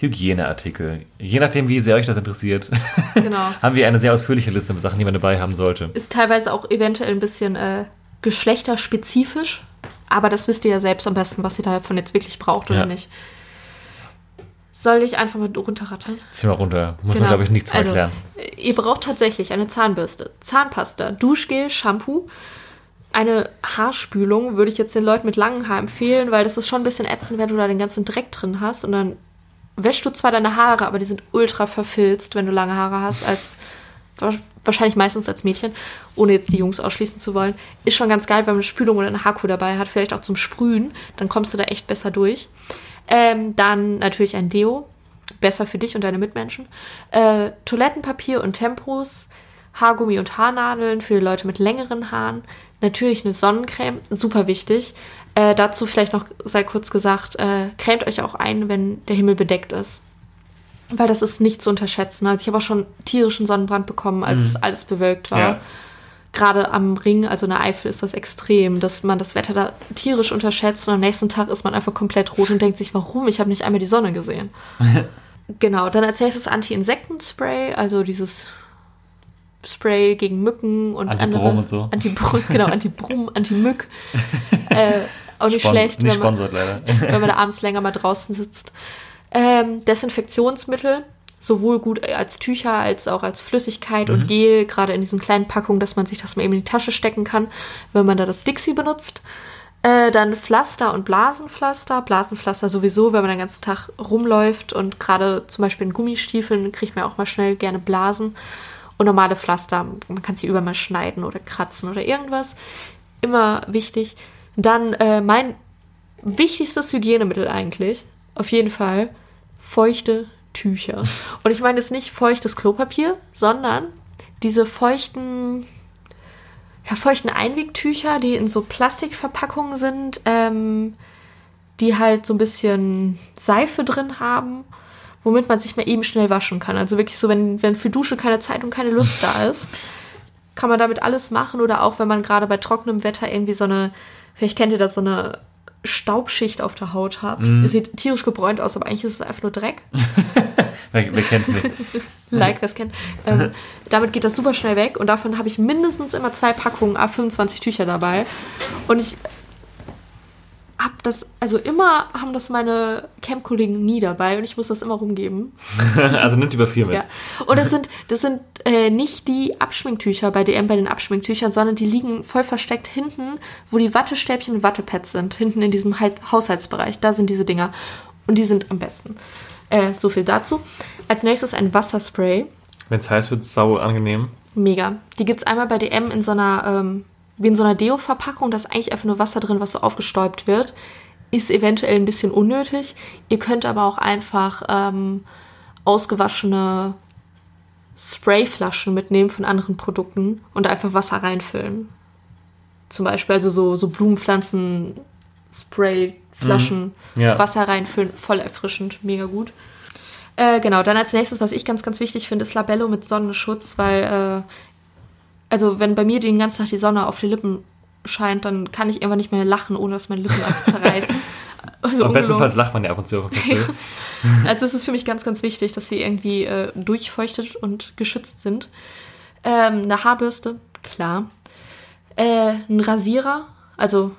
Hygieneartikel. Je nachdem, wie sehr euch das interessiert, <laughs> Genau. haben wir eine sehr ausführliche Liste mit Sachen, die man dabei haben sollte. Ist teilweise auch eventuell ein bisschen äh, geschlechterspezifisch. Aber das wisst ihr ja selbst am besten, was ihr davon jetzt wirklich braucht oder Ja. nicht. Soll ich einfach mal runterrattern? Zieh mal runter. Muss Genau. man, glaube ich, nichts mehr Also, erklären. äh, Ihr braucht tatsächlich eine Zahnbürste, Zahnpasta, Duschgel, Shampoo. Eine Haarspülung würde ich jetzt den Leuten mit langem Haar empfehlen, weil das ist schon ein bisschen ätzend, wenn du da den ganzen Dreck drin hast und dann wäschst du zwar deine Haare, aber die sind ultra verfilzt, wenn du lange Haare hast, als wa- wahrscheinlich meistens als Mädchen, ohne jetzt die Jungs ausschließen zu wollen. Ist schon ganz geil, wenn man eine Spülung oder eine Haarkur dabei hat, vielleicht auch zum Sprühen, dann kommst du da echt besser durch. Ähm, dann natürlich ein Deo, besser für dich und deine Mitmenschen. Äh, Toilettenpapier und Tempos, Haargummi und Haarnadeln für Leute mit längeren Haaren. Natürlich eine Sonnencreme, super wichtig. Äh, dazu vielleicht noch sei kurz gesagt, äh, cremt euch auch ein, wenn der Himmel bedeckt ist. Weil das ist nicht zu unterschätzen. Also ich habe auch schon tierischen Sonnenbrand bekommen, als alles bewölkt war. Ja. Gerade am Ring, also in der Eifel, ist das extrem, dass man das Wetter da tierisch unterschätzt und am nächsten Tag ist man einfach komplett rot und denkt sich, warum? Ich habe nicht einmal die Sonne gesehen. <laughs> genau, dann als nächstes Anti-Insekten-Spray, also dieses Spray gegen Mücken und Anti-Brum andere. und so. Anti-Brum, genau, Anti-Brum, Anti-Mück. <laughs> äh, auch nicht Spons- schlecht, Nicht wenn man, sponsort leider. <laughs> wenn man da <laughs> abends länger mal draußen sitzt. Ähm, Desinfektionsmittel, sowohl gut als Tücher als auch als Flüssigkeit Mhm. und Gel, gerade in diesen kleinen Packungen, dass man sich das mal eben in die Tasche stecken kann, wenn man da das Dixie benutzt. Äh, dann Pflaster und Blasenpflaster. Blasenpflaster sowieso, wenn man den ganzen Tag rumläuft und gerade zum Beispiel in Gummistiefeln kriegt man auch mal schnell gerne Blasen. Und normale Pflaster, man kann sie über mal schneiden oder kratzen oder irgendwas. Immer wichtig. Dann äh, mein wichtigstes Hygienemittel eigentlich, auf jeden Fall, feuchte Tücher. <laughs> Und ich meine jetzt nicht feuchtes Klopapier, sondern diese feuchten, ja, feuchten Einwegtücher, die in so Plastikverpackungen sind, ähm, die halt so ein bisschen Seife drin haben, womit man sich mal eben schnell waschen kann. Also wirklich so, wenn, wenn für Dusche keine Zeit und keine Lust da <laughs> ist, kann man damit alles machen. Oder auch, wenn man gerade bei trockenem Wetter irgendwie so eine, vielleicht kennt ihr das, so eine Staubschicht auf der Haut hat. Sieht tierisch gebräunt aus, aber eigentlich ist es einfach nur Dreck. <laughs> Wer, wer kennt's nicht? <laughs> like, wer es kennt. Ähm, damit geht das super schnell weg und davon habe ich mindestens immer zwei Packungen A25 Tücher dabei. Und ich habe das, also immer haben das meine Camp-Kollegen nie dabei und ich muss das immer rumgeben. <laughs> also nimmt über vier mit. Ja. Und das sind, das sind äh, nicht die Abschminktücher bei DM, bei den Abschminktüchern, sondern die liegen voll versteckt hinten, wo die Wattestäbchen und Wattepads sind. Hinten in diesem halt Haushaltsbereich. Da sind diese Dinger. Und die sind am besten. Äh, so viel dazu. Als nächstes ein Wasserspray. Wenn es heiß wird, sau angenehm. Mega. Die gibt es einmal bei DM in so einer, ähm, wie in so einer Deo-Verpackung. Da ist eigentlich einfach nur Wasser drin, was so aufgestäubt wird. Ist eventuell ein bisschen unnötig. Ihr könnt aber auch einfach ähm, ausgewaschene Sprayflaschen mitnehmen von anderen Produkten und einfach Wasser reinfüllen. Zum Beispiel also so, so Blumenpflanzen, Sprayflaschen, Ja. Wasser reinfüllen, voll erfrischend, mega gut. Äh, genau, dann als nächstes, was ich ganz, ganz wichtig finde, ist Labello mit Sonnenschutz, weil, äh, also wenn bei mir den ganzen Tag die Sonne auf die Lippen scheint, dann kann ich irgendwann nicht mehr lachen, ohne dass meine Lippen einfach zerreißen. <laughs> Also Am bestenfalls lacht man ja ab und zu auf Festival. <laughs> Also es ist für mich ganz, ganz wichtig, dass sie irgendwie äh, durchfeuchtet und geschützt sind. Ähm, eine Haarbürste, klar. Äh, ein Rasierer, also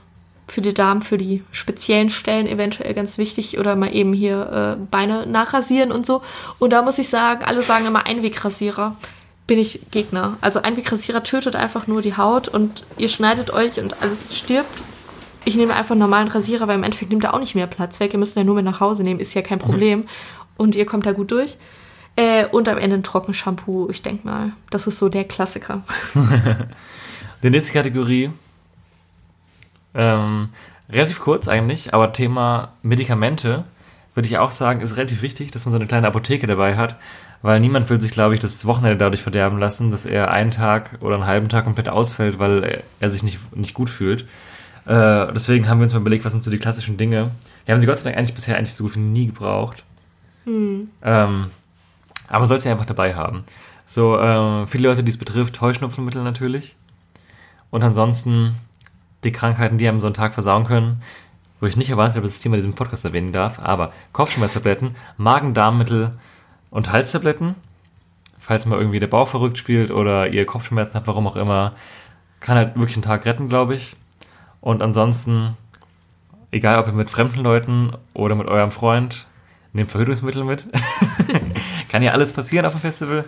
für die Damen, für die speziellen Stellen eventuell ganz wichtig oder mal eben hier äh, Beine nachrasieren und so. Und da muss ich sagen, alle sagen immer Einwegrasierer. Bin ich Gegner. Also Einwegrasierer tötet einfach nur die Haut und ihr schneidet euch und alles stirbt. Ich nehme einfach einen normalen Rasierer, weil im Endeffekt nimmt er auch nicht mehr Platz weg. Ihr müsst ihn ja nur mit nach Hause nehmen, ist ja kein Problem. Und ihr kommt da gut durch. Äh, und am Ende ein Trockenshampoo. Ich denke mal, das ist so der Klassiker. <laughs> Die nächste Kategorie, ähm, relativ kurz eigentlich, aber Thema Medikamente, würde ich auch sagen, ist relativ wichtig, dass man so eine kleine Apotheke dabei hat, weil niemand will sich, glaube ich, das Wochenende dadurch verderben lassen, dass er einen Tag oder einen halben Tag komplett ausfällt, weil er, sich nicht, nicht gut fühlt. Äh, deswegen haben wir uns mal überlegt, was sind so die klassischen Dinge. Wir haben sie Gott sei Dank eigentlich bisher eigentlich so gut wie nie gebraucht. Ähm, aber soll sie einfach dabei haben. So, äh, viele Leute, die es betrifft, Heuschnupfenmittel natürlich. Und ansonsten die Krankheiten, die einem so einen Tag versauen können, wo ich nicht erwartet habe, dass ich das Thema in diesem Podcast erwähnen darf, aber Kopfschmerztabletten, Magen-Darm-Mittel und Halstabletten. Falls mal irgendwie der Bauch verrückt spielt oder ihr Kopfschmerzen habt, warum auch immer, kann halt wirklich einen Tag retten, glaube ich. Und ansonsten, egal ob ihr mit fremden Leuten oder mit eurem Freund, nehmt Verhütungsmittel mit. <laughs> kann ja alles passieren auf dem Festival.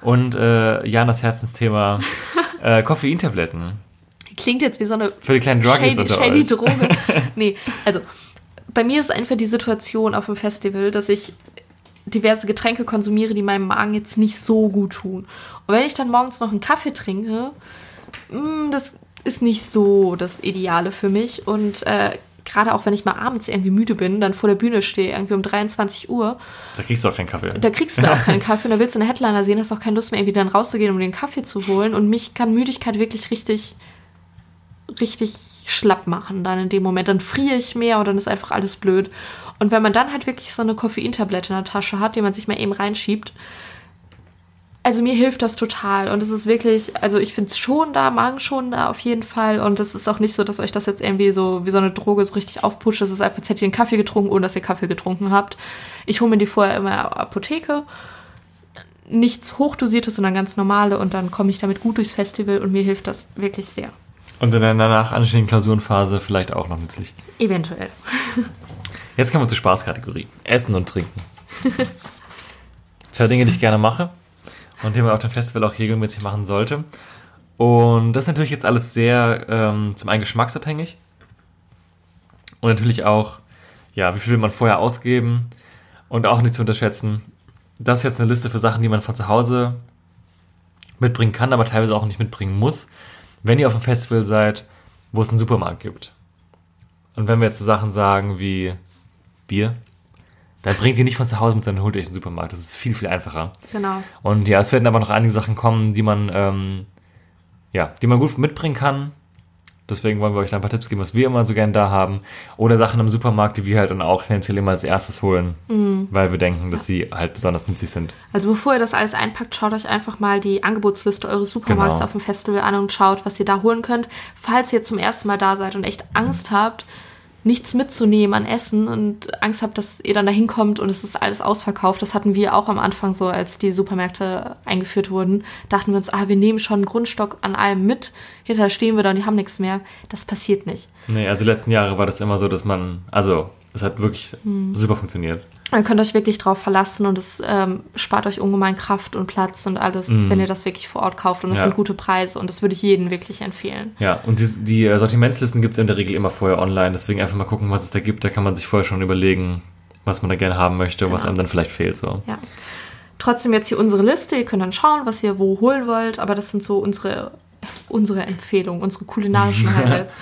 Und äh, Janas Herzensthema, <laughs> äh, Koffeintabletten. Klingt jetzt wie so eine Für die kleinen Druggies shady, unter shady euch. Droge. <laughs> nee, also bei mir ist einfach die Situation auf dem Festival, dass ich diverse Getränke konsumiere, die meinem Magen jetzt nicht so gut tun. Und wenn ich dann morgens noch einen Kaffee trinke, mm, das ist nicht so das Ideale für mich. Und äh, gerade auch wenn ich mal abends irgendwie müde bin, dann vor der Bühne stehe, irgendwie um 23 Uhr, Da kriegst du auch keinen Kaffee. da kriegst du <laughs> auch keinen Kaffee und da willst du eine Headliner sehen, hast auch keine Lust mehr, irgendwie dann rauszugehen, um den Kaffee zu holen. Und mich kann Müdigkeit wirklich richtig, richtig schlapp machen dann in dem Moment. Dann friere ich mehr und dann ist einfach alles blöd. Und wenn man dann halt wirklich so eine Koffeintablette in der Tasche hat, die man sich mal eben reinschiebt, also mir hilft das total und es ist wirklich, also ich finde es schon da, Magen schon da auf jeden Fall und es ist auch nicht so, dass euch das jetzt irgendwie so wie so eine Droge so richtig aufpusht. Es ist einfach, als hättet ihr einen Kaffee getrunken, ohne dass ihr Kaffee getrunken habt. Ich hole mir die vorher immer in der Apotheke. Nichts hochdosiertes, sondern ganz normale und dann komme ich damit gut durchs Festival und mir hilft das wirklich sehr. Und in der danach anstehenden Klausurenphase vielleicht auch noch nützlich. Eventuell. <laughs> Jetzt kommen wir zur Spaßkategorie. Essen und Trinken. <laughs> Zwei Dinge, die ich gerne mache und die man auf dem Festival auch regelmäßig machen sollte. Und das ist natürlich jetzt alles sehr ähm, zum einen geschmacksabhängig und natürlich auch, ja, wie viel will man vorher ausgeben und auch nicht zu unterschätzen. Das ist jetzt eine Liste für Sachen, die man von zu Hause mitbringen kann, aber teilweise auch nicht mitbringen muss, wenn ihr auf einem Festival seid, wo es einen Supermarkt gibt. Und wenn wir jetzt so Sachen sagen wie Bier, dann bringt ihr nicht von zu Hause mit, sondern holt euch einen Supermarkt. Das ist viel, viel einfacher. Genau. Und ja, es werden aber noch einige Sachen kommen, die man, ähm, ja, die man gut mitbringen kann. Deswegen wollen wir euch da ein paar Tipps geben, was wir immer so gerne da haben. Oder Sachen im Supermarkt, die wir halt dann auch finanziell immer als erstes holen, weil wir denken, dass sie halt besonders nützlich sind. Also bevor ihr das alles einpackt, schaut euch einfach mal die Angebotsliste eures Supermarkts Genau. auf dem Festival an und schaut, was ihr da holen könnt. Falls ihr zum ersten Mal da seid und echt Angst habt, nichts mitzunehmen an Essen und Angst habt, dass ihr dann da hinkommt und es ist alles ausverkauft. Das hatten wir auch am Anfang so, als die Supermärkte eingeführt wurden. Dachten wir uns, ah, wir nehmen schon einen Grundstock an allem mit. Hinterher stehen wir da und die haben nichts mehr. Das passiert nicht. Nee, also die letzten Jahre war das immer so, dass man, also, es hat wirklich super funktioniert. Ihr könnt euch wirklich drauf verlassen und es ähm, spart euch ungemein Kraft und Platz und alles, wenn ihr das wirklich vor Ort kauft. Und das Ja. sind gute Preise und das würde ich jedem wirklich empfehlen. Ja, und die, die Sortimentslisten gibt es in der Regel immer vorher online. Deswegen einfach mal gucken, was es da gibt. Da kann man sich vorher schon überlegen, was man da gerne haben möchte und was Genau. einem dann vielleicht fehlt. So. Ja. Trotzdem jetzt hier unsere Liste. Ihr könnt dann schauen, was ihr wo holen wollt. Aber das sind so unsere, unsere Empfehlungen, unsere kulinarischen <laughs> Highlights.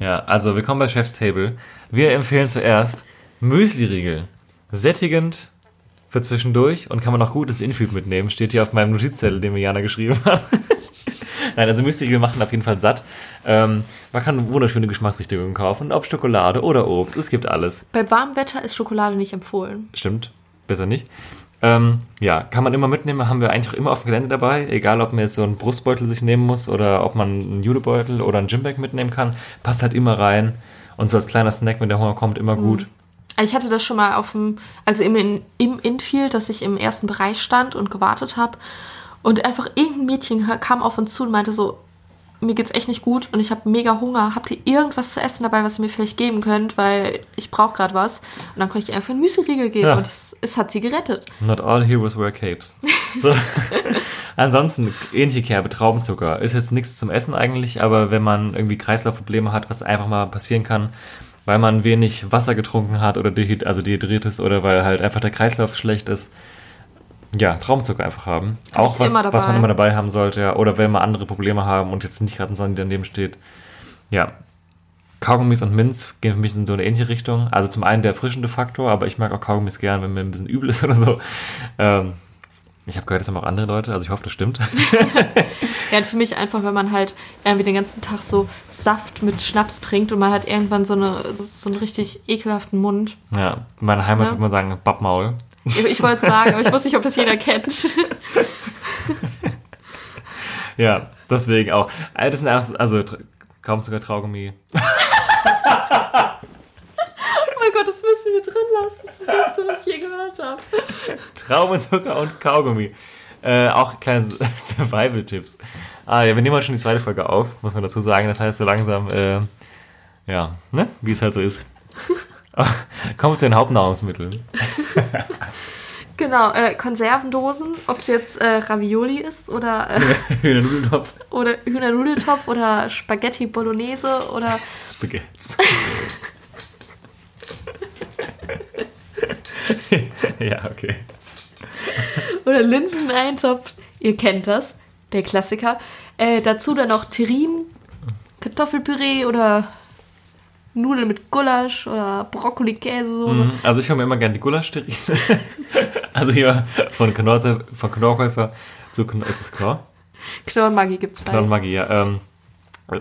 Ja, also willkommen bei Chef's Table. Wir empfehlen zuerst Müsli-Riegel. Sättigend für zwischendurch und kann man auch gut ins Infield mitnehmen. Steht hier auf meinem Notizzettel, den mir Jana geschrieben hat. <laughs> Nein, also Müsli-Riegel machen auf jeden Fall satt. Ähm, man kann wunderschöne Geschmacksrichtungen kaufen, ob Schokolade oder Obst. Es gibt alles. Bei warmem Wetter ist Schokolade nicht empfohlen. Stimmt, besser nicht. Ähm, ja, kann man immer mitnehmen, haben wir eigentlich auch immer auf dem Gelände dabei, egal ob man jetzt so einen Brustbeutel sich nehmen muss oder ob man einen Judebeutel oder einen Gymbag mitnehmen kann, passt halt immer rein und so als kleiner Snack, wenn der Hunger kommt, immer gut. Also Ich hatte das schon mal auf dem, also im, im Infield, dass ich im ersten Bereich stand und gewartet habe. Und einfach irgendein Mädchen kam auf uns zu und meinte so, mir geht's echt nicht gut und ich habe mega Hunger. Habt ihr irgendwas zu essen dabei, was ihr mir vielleicht geben könnt? Weil ich brauche gerade was. Und dann konnte ich ihr einfach einen Müsli-Riegel geben Ja. und es, es hat sie gerettet. Not all heroes wear capes. <laughs> So. Ansonsten, ähnliche Kerbe, Traubenzucker. Ist jetzt nichts zum Essen eigentlich, aber wenn man irgendwie Kreislaufprobleme hat, was einfach mal passieren kann, weil man wenig Wasser getrunken hat oder dehyd also dehydriert ist oder weil halt einfach der Kreislauf schlecht ist, ja, Traubenzucker einfach haben. Hab Auch was, was man immer dabei haben sollte, ja. Oder wenn man andere Probleme haben und jetzt nicht gerade ein Sonne daneben steht. Ja. Kaugummis und Minz gehen für mich in so eine ähnliche Richtung. Also zum einen der erfrischende Faktor, aber ich mag auch Kaugummis gern, wenn mir ein bisschen übel ist <laughs> oder so. Ähm, ich habe gehört, das haben auch andere Leute, also ich hoffe, das stimmt. <laughs> Ja, und für mich einfach, wenn man halt irgendwie den ganzen Tag so Saft mit Schnaps trinkt und man hat irgendwann so, eine, so einen richtig ekelhaften Mund. ja, in meiner Heimat Ja. würde man sagen, Bappmaul. Ich, ich wollte sagen, aber ich wusste nicht, ob das jeder kennt. <laughs> Ja, deswegen auch. Also Das sind also kaum sogar Traugummi. Oh mein Gott, das müssen wir drin lassen. Das ist das Beste, was ich je gehört habe. Traubenzucker und Kaugummi. Äh, auch kleine <laughs> Survival-Tipps. Ah, ja, wir nehmen heute schon die zweite Folge auf, muss man dazu sagen. Das heißt, so langsam, äh, ja, ne, wie es halt so ist. <laughs> Kommen wir zu den Hauptnahrungsmitteln. Genau, äh, Konservendosen, ob es jetzt äh, Ravioli ist oder, äh, <laughs> Hühnernudeltopf, oder Hühnernudeltopf oder Spaghetti Bolognese oder Spaghetti. <laughs> ja, okay. oder Linseneintopf. Ihr kennt das, der Klassiker. Äh, dazu dann noch Terrine, Kartoffelpüree oder Nudeln mit Gulasch oder Brokkoli-Käsesoße. Mhm. Also ich höre mir immer gerne die Gulasch-Terrine. <laughs> also hier von Knorr, von Knorrkäufer zu Knorr, ist es Knorr? Gibt's Knorr bei. Maggi, ja. Ähm,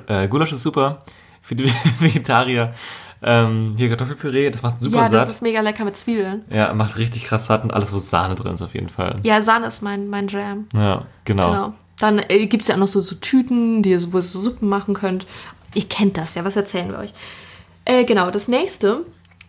äh, Gulasch ist super für die <laughs> Vegetarier. Ähm, hier Kartoffelpüree, das macht super Ja, das satt. ist mega lecker mit Zwiebeln. Ja, macht richtig krass satt und alles, wo Sahne drin ist auf jeden Fall. Ja, Sahne ist mein, mein Jam. Ja, genau. Genau. Dann äh, gibt es ja auch noch so, so Tüten, die, ihr- wo ihr so Suppen machen könnt. Ihr kennt das ja, was erzählen wir euch? Äh, genau, das nächste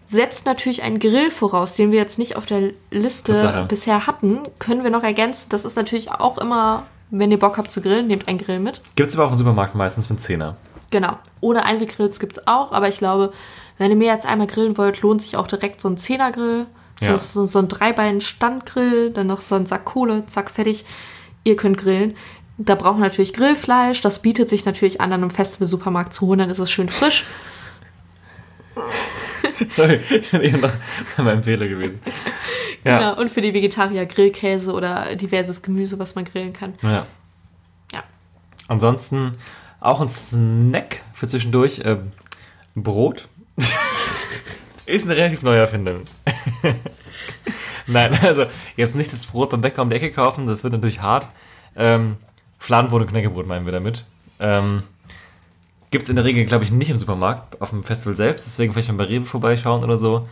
setzt natürlich einen Grill voraus, den wir jetzt nicht auf der Liste Tatsache. bisher hatten. Können wir noch ergänzen. Das ist natürlich auch immer, wenn ihr Bock habt zu grillen, nehmt einen Grill mit. Gibt's aber auch im Supermarkt meistens für einen Zehner. Genau. Oder Einweggrills gibt es auch, aber ich glaube, wenn ihr mehr als einmal grillen wollt, lohnt sich auch direkt so ein Zehnergrill. So, Ja. so, so ein Dreibein-Standgrill, dann noch so ein Sack Kohle, zack, fertig. Ihr könnt grillen. Da braucht man natürlich Grillfleisch. Das bietet sich natürlich an, an einem Festival-Supermarkt zu holen, dann ist es schön frisch. <laughs> Sorry, ich bin eben noch bei meinem Fehler gewesen. <laughs> Ja. Genau. Und für die Vegetarier Grillkäse oder diverses Gemüse, was man grillen kann. ja. Ja. Ansonsten auch ein Snack für zwischendurch. Ähm, Brot. <laughs> ist eine relativ neue Erfindung. <laughs> Nein, also jetzt nicht das Brot beim Bäcker um die Ecke kaufen, das wird natürlich hart. Ähm, Fladenbrot und Knäckebrot meinen wir damit. Ähm, Gibt es in der Regel, glaube ich, nicht im Supermarkt, auf dem Festival selbst, deswegen vielleicht mal bei Rewe vorbeischauen oder so.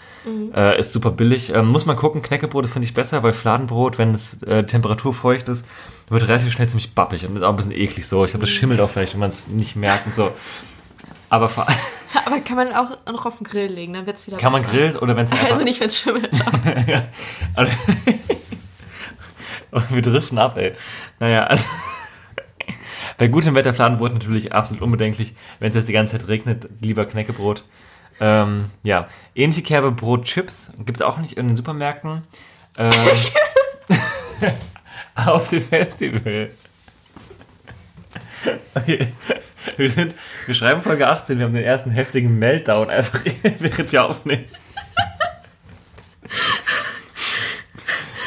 Äh, ist super billig. Ähm, muss man gucken, Knäckebrot finde ich besser, weil Fladenbrot, wenn es äh, temperaturfeucht ist, wird relativ schnell ziemlich bappig und ist auch ein bisschen eklig so. Ich glaube, das schimmelt auch vielleicht, wenn man es nicht merkt und so. Aber vor- <laughs> Aber kann man auch noch auf den Grill legen, dann wird es wieder kann man besser. grillen oder wenn es einfach... Also nicht, wenn es schimmelt. <laughs> Also- <laughs> wir driften ab, ey. Naja, also. Bei gutem Wetter Fladenbrot natürlich absolut unbedenklich. Wenn es jetzt die ganze Zeit regnet, lieber Knäckebrot. Ähm, ja, ähnliche Kerbe Brotchips gibt es auch nicht in den Supermärkten. Ähm, auf dem Festival. Okay. Wir sind, wir schreiben Folge 18, wir haben den ersten heftigen Meltdown einfach, <laughs> während wir aufnehmen.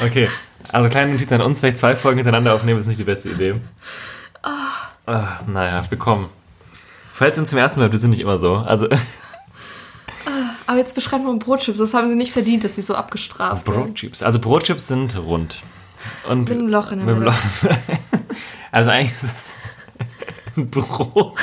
Okay, also kleine Notiz an uns, vielleicht zwei Folgen hintereinander aufnehmen, ist nicht die beste Idee. Ah, naja, willkommen. Falls ihr uns zum ersten Mal, hört, wir sind nicht immer so. Also, Aber jetzt beschreibt man Brotchips. Das haben sie nicht verdient, dass sie so abgestraft werden. Brotchips. Also Brotchips sind rund. Und Mit einem Loch in der Mitte. Loch. <laughs> Also eigentlich ist es ein <laughs> Brot.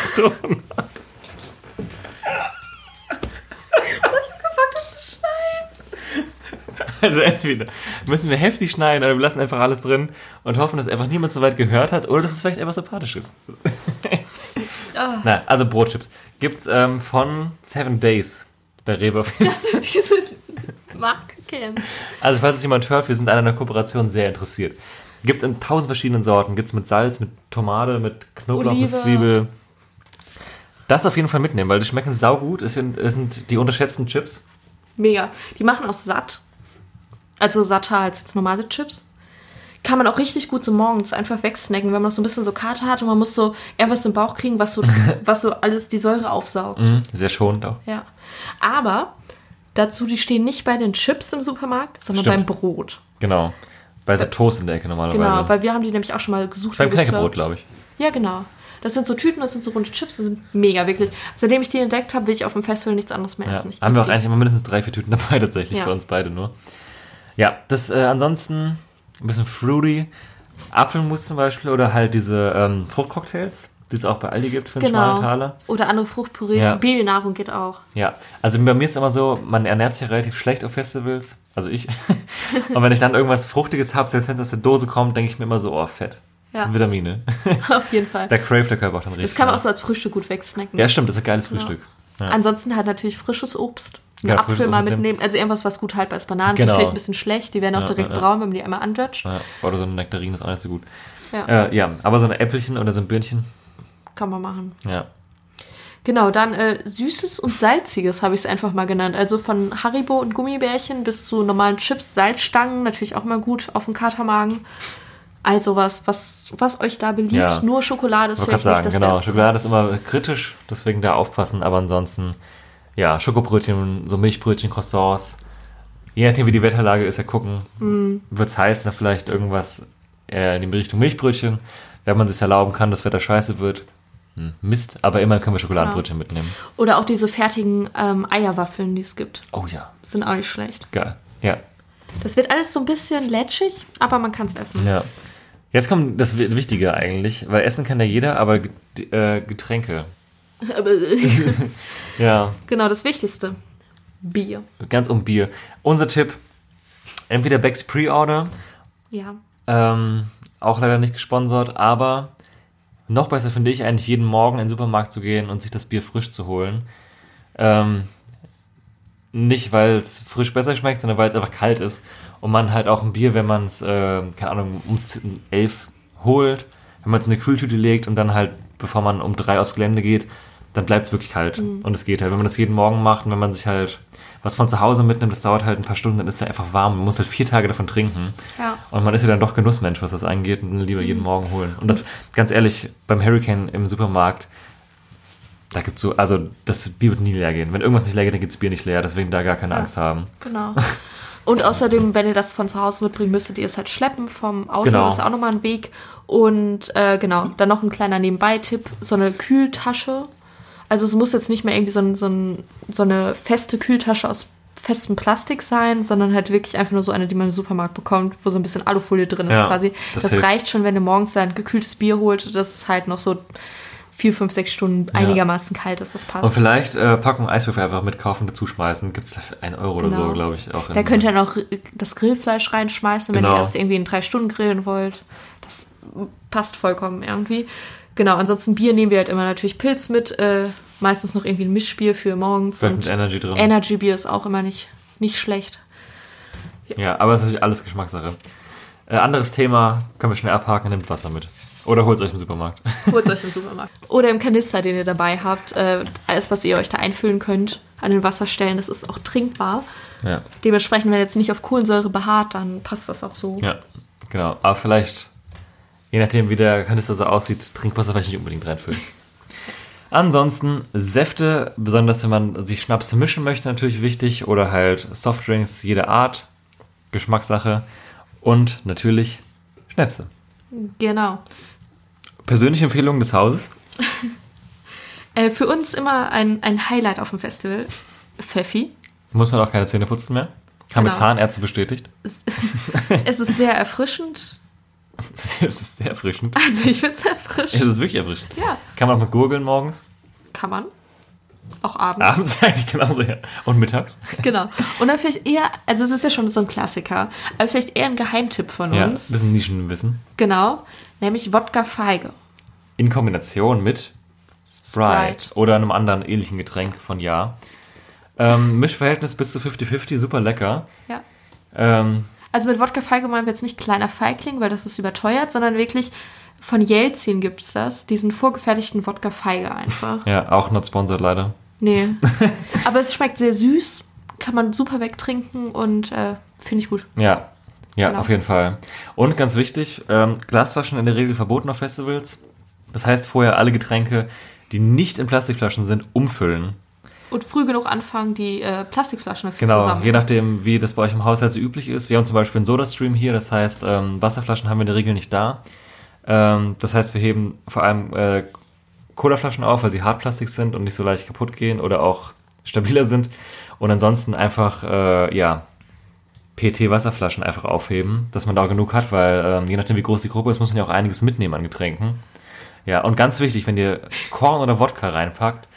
Also entweder müssen wir heftig schneiden oder wir lassen einfach alles drin und hoffen, dass einfach niemand so weit gehört hat oder dass es vielleicht einfach sympathisch ist. Ah. Na, also Brotchips. Gibt's ähm, von Seven Days bei Rewe. Dass du diese Marke kennst. Also falls es jemand hört, wir sind an einer Kooperation sehr interessiert. Gibt es in tausend verschiedenen Sorten. Gibt es mit Salz, mit Tomate, mit Knoblauch, mit Olive. Zwiebel. Das auf jeden Fall mitnehmen, weil die schmecken saugut. Es sind, es sind die unterschätzten Chips. Mega. Die machen auch satt. Also satter als jetzt normale Chips. Kann man auch richtig gut so morgens einfach wegsnacken, wenn man noch so ein bisschen so Karte hat und man muss so eher was im Bauch kriegen, was so, <laughs> was so alles die Säure aufsaugt. Mhm, sehr schonend auch. Ja. Aber dazu, die stehen nicht bei den Chips im Supermarkt, sondern Stimmt. beim Brot. Genau. Bei so Toast in der Ecke normalerweise. Genau, weil wir haben die nämlich auch schon mal gesucht. Beim. Knäckebrot, glaube ich. Ja, genau. Das sind so Tüten, das sind so runde Chips, die sind mega, wirklich. Seitdem ich die entdeckt habe, will ich auf dem Festival nichts anderes mehr Ja. essen. Ich Haben wir auch die. eigentlich immer mindestens drei, vier Tüten <laughs> dabei, tatsächlich, Ja. für uns beide nur. Ja, das äh, ansonsten ein bisschen fruity. Apfelmus zum Beispiel oder halt diese ähm, Fruchtcocktails, die es auch bei Aldi gibt für einen schmalen Genau. Taler. Oder andere Fruchtpürees. Ja. Babynahrung geht auch. Ja, also bei mir ist immer so, man ernährt sich ja relativ schlecht auf Festivals, also ich. <laughs> Und wenn ich dann irgendwas Fruchtiges habe, selbst wenn es aus der Dose kommt, denke ich mir immer so, oh, fett. Ja. Vitamine. <laughs> Auf jeden Fall. Da crave der Körper auch dann richtig. Das kann man auch so als Frühstück gut wegsnacken. Ja, stimmt, das ist ein geiles Frühstück. Ja. Ansonsten halt natürlich frisches Obst. Einen Ja, Apfel mal mitnehmen. mitnehmen. Also irgendwas, was gut haltbar ist. Bananen Genau. sind vielleicht ein bisschen schlecht. Die werden auch Ja, direkt braun, wenn man die einmal. Ja, oder so eine Nektarine ist auch nicht so gut. Ja, Äh, ja, aber so ein Äpfelchen oder so ein Birnchen, kann man machen. ja. Genau, dann äh, Süßes und Salziges habe ich es einfach mal genannt. Also von Haribo und Gummibärchen bis zu normalen Chips, Salzstangen, natürlich auch mal gut auf dem Katermagen. Also was, was, was euch da beliebt. Ja. Nur Schokolade ist vielleicht gerade nicht sagen, das genau. Beste. Schokolade ist immer kritisch, deswegen da aufpassen, aber ansonsten, ja, Schokobrötchen, so Milchbrötchen, Croissants. Je nachdem, wie die Wetterlage ist, ja gucken. Mm. Wird es heiß, dann vielleicht irgendwas äh, in die Richtung Milchbrötchen. Wenn man sich erlauben kann, dass Wetter scheiße wird. Hm, Mist, aber immerhin können wir Schokoladenbrötchen mitnehmen. Oder auch diese fertigen ähm, Eierwaffeln, die es gibt. Oh ja, Sind auch nicht schlecht. geil. Ja, Das wird alles so ein bisschen lätschig, aber man kann es essen. ja. Jetzt kommt das Wichtige eigentlich, weil Essen kann ja jeder, aber äh, Getränke. Aber, <laughs> Ja, genau, das Wichtigste. Bier. ganz um Bier. Unser Tipp, entweder Becks Pre-Order, Ja. ähm, auch leider nicht gesponsert, aber noch besser finde ich eigentlich jeden Morgen in den Supermarkt zu gehen und sich das Bier frisch zu holen. Ähm, nicht, weil es frisch besser schmeckt, sondern weil es einfach kalt ist und man halt auch ein Bier, wenn man es, äh, keine Ahnung, um 11 holt, wenn man es in eine Kühltüte legt und dann halt, bevor man um drei aufs Gelände geht, dann bleibt es wirklich kalt. Und es geht halt. Wenn man das jeden Morgen macht und wenn man sich halt was von zu Hause mitnimmt, das dauert halt ein paar Stunden, dann ist es einfach warm. Man muss halt vier Tage davon trinken. Ja. Und man ist ja dann doch Genussmensch, was das angeht, und lieber jeden Morgen holen. Und das, ganz ehrlich, beim Hurricane im Supermarkt, da gibt's so, also das Bier wird nie leer gehen. Wenn irgendwas nicht leer geht, dann geht's Bier nicht leer, deswegen da gar keine Ja. Angst haben. Genau. <laughs> Und außerdem, wenn ihr das von zu Hause mitbringt, müsstet ihr es halt schleppen vom Auto. Genau. Das ist auch nochmal ein Weg. Und äh, genau, dann noch ein kleiner Nebenbei-Tipp: so eine Kühltasche. Also, es muss jetzt nicht mehr irgendwie so, ein, so, ein, so eine feste Kühltasche aus festem Plastik sein, sondern halt wirklich einfach nur so eine, die man im Supermarkt bekommt, wo so ein bisschen Alufolie drin ist Ja, quasi. das Das, reicht schon, wenn ihr morgens ein gekühltes Bier holt, dass es halt noch so vier, fünf, sechs Stunden einigermaßen kalt ist. Das passt. Und vielleicht äh, Packung Eiswürfel einfach mitkaufen, dazu schmeißen. Gibt's dafür 1 Euro oder Genau. so, glaube ich. Auch Da könnt ihr noch das Grillfleisch reinschmeißen, wenn Genau. ihr erst irgendwie in drei Stunden grillen wollt. Das passt vollkommen irgendwie. Genau, ansonsten Bier nehmen wir halt immer natürlich Pilz mit. Äh, meistens noch irgendwie ein Mischbier für morgens. Vielleicht Und mit Energy drin. Energy Bier ist auch immer nicht, nicht schlecht. ja, aber es ist natürlich alles Geschmackssache. Äh, anderes Thema, können wir schnell abhaken, nehmt Wasser mit. Oder holt euch im Supermarkt. <laughs> Holt euch im <laughs> Supermarkt. Oder im Kanister, den ihr dabei habt. Äh, alles, was ihr euch da einfüllen könnt, an den Wasserstellen, das ist auch trinkbar. ja. Dementsprechend, wenn ihr jetzt nicht auf Kohlensäure beharrt, dann passt das auch so. Ja, genau. Aber vielleicht, je nachdem, wie der Kanister so aussieht, Trinkwasser vielleicht nicht unbedingt reinfüllen. Ansonsten Säfte, besonders wenn man sich Schnaps mischen möchte, natürlich wichtig. Oder halt Softdrinks jeder Art, Geschmackssache. Und natürlich Schnäpse. Genau. Persönliche Empfehlung des Hauses. <laughs> Äh, für uns immer ein, ein Highlight auf dem Festival. Pfeffi. Muss man auch keine Zähne putzen mehr. Haben Genau. Zahnärzte bestätigt. Es <laughs> ist sehr erfrischend. <laughs> es ist sehr erfrischend. Also ich finde es Es erfrischend. ist wirklich erfrischend. Ja, Kann man auch mit gurgeln morgens. kann man. Auch abends. Abends <laughs> eigentlich genauso, ja. Und mittags. Genau. Und dann vielleicht eher, also es ist ja schon so ein Klassiker, aber vielleicht eher ein Geheimtipp von Ja, uns. bisschen Nischenwissen. Genau. Nämlich Wodka Feige. in Kombination mit Sprite, Sprite. oder einem anderen ähnlichen Getränk von Ja. Ähm, Mischverhältnis bis zu 50-50, super lecker. Ja. Ähm, Also mit Wodka Feige meinen wir jetzt nicht kleiner Feigling, weil das ist überteuert, sondern wirklich Von Jelzin gibt es das, diesen vorgefertigten Wodka Feige einfach. Ja, auch not sponsored leider. Nee. <laughs> Aber es schmeckt sehr süß, kann man super wegtrinken und äh, finde ich gut. Ja, ja, Genau. auf jeden Fall. Und ganz wichtig, ähm, Glasflaschen in der Regel verboten auf Festivals. Das heißt vorher alle Getränke, die nicht in Plastikflaschen sind, umfüllen. Und früh genug anfangen, die äh, Plastikflaschen dafür Genau, zusammen. je nachdem, wie das bei euch im Haushalt so üblich ist. Wir haben zum Beispiel einen Soda-Stream hier, das heißt, ähm, Wasserflaschen haben wir in der Regel nicht da. Ähm, das heißt, wir heben vor allem äh, Colaflaschen auf, weil sie Hartplastik sind und nicht so leicht kaputt gehen oder auch <laughs> stabiler sind. Und ansonsten einfach, äh, ja, PT-Wasserflaschen einfach aufheben, dass man da genug hat, weil ähm, je nachdem, wie groß die Gruppe ist, muss man ja auch einiges mitnehmen an Getränken. Ja, und ganz wichtig, wenn ihr Korn oder Wodka reinpackt,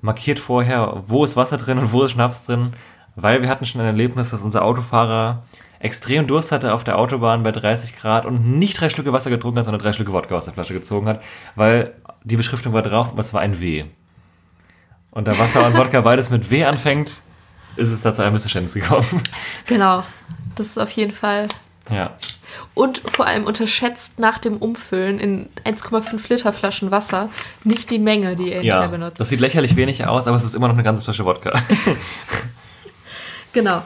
markiert vorher, wo ist Wasser drin und wo ist Schnaps drin, weil wir hatten schon ein Erlebnis, dass unser Autofahrer extrem Durst hatte auf der Autobahn bei 30 Grad und nicht drei Schlücke Wasser getrunken hat, sondern drei Schlücke Wodka aus der Flasche gezogen hat, weil die Beschriftung war drauf, aber es war ein W. Und da Wasser und Wodka beides mit W anfängt, ist es da zu einem Missverständnis gekommen. Genau. Das ist auf jeden Fall. ja. Und vor allem unterschätzt nach dem Umfüllen in 1,5 Liter Flaschen Wasser nicht die Menge, die ihr Ja, benutzt. das sieht lächerlich wenig aus, aber es ist immer noch eine ganze Flasche Wodka. Genau.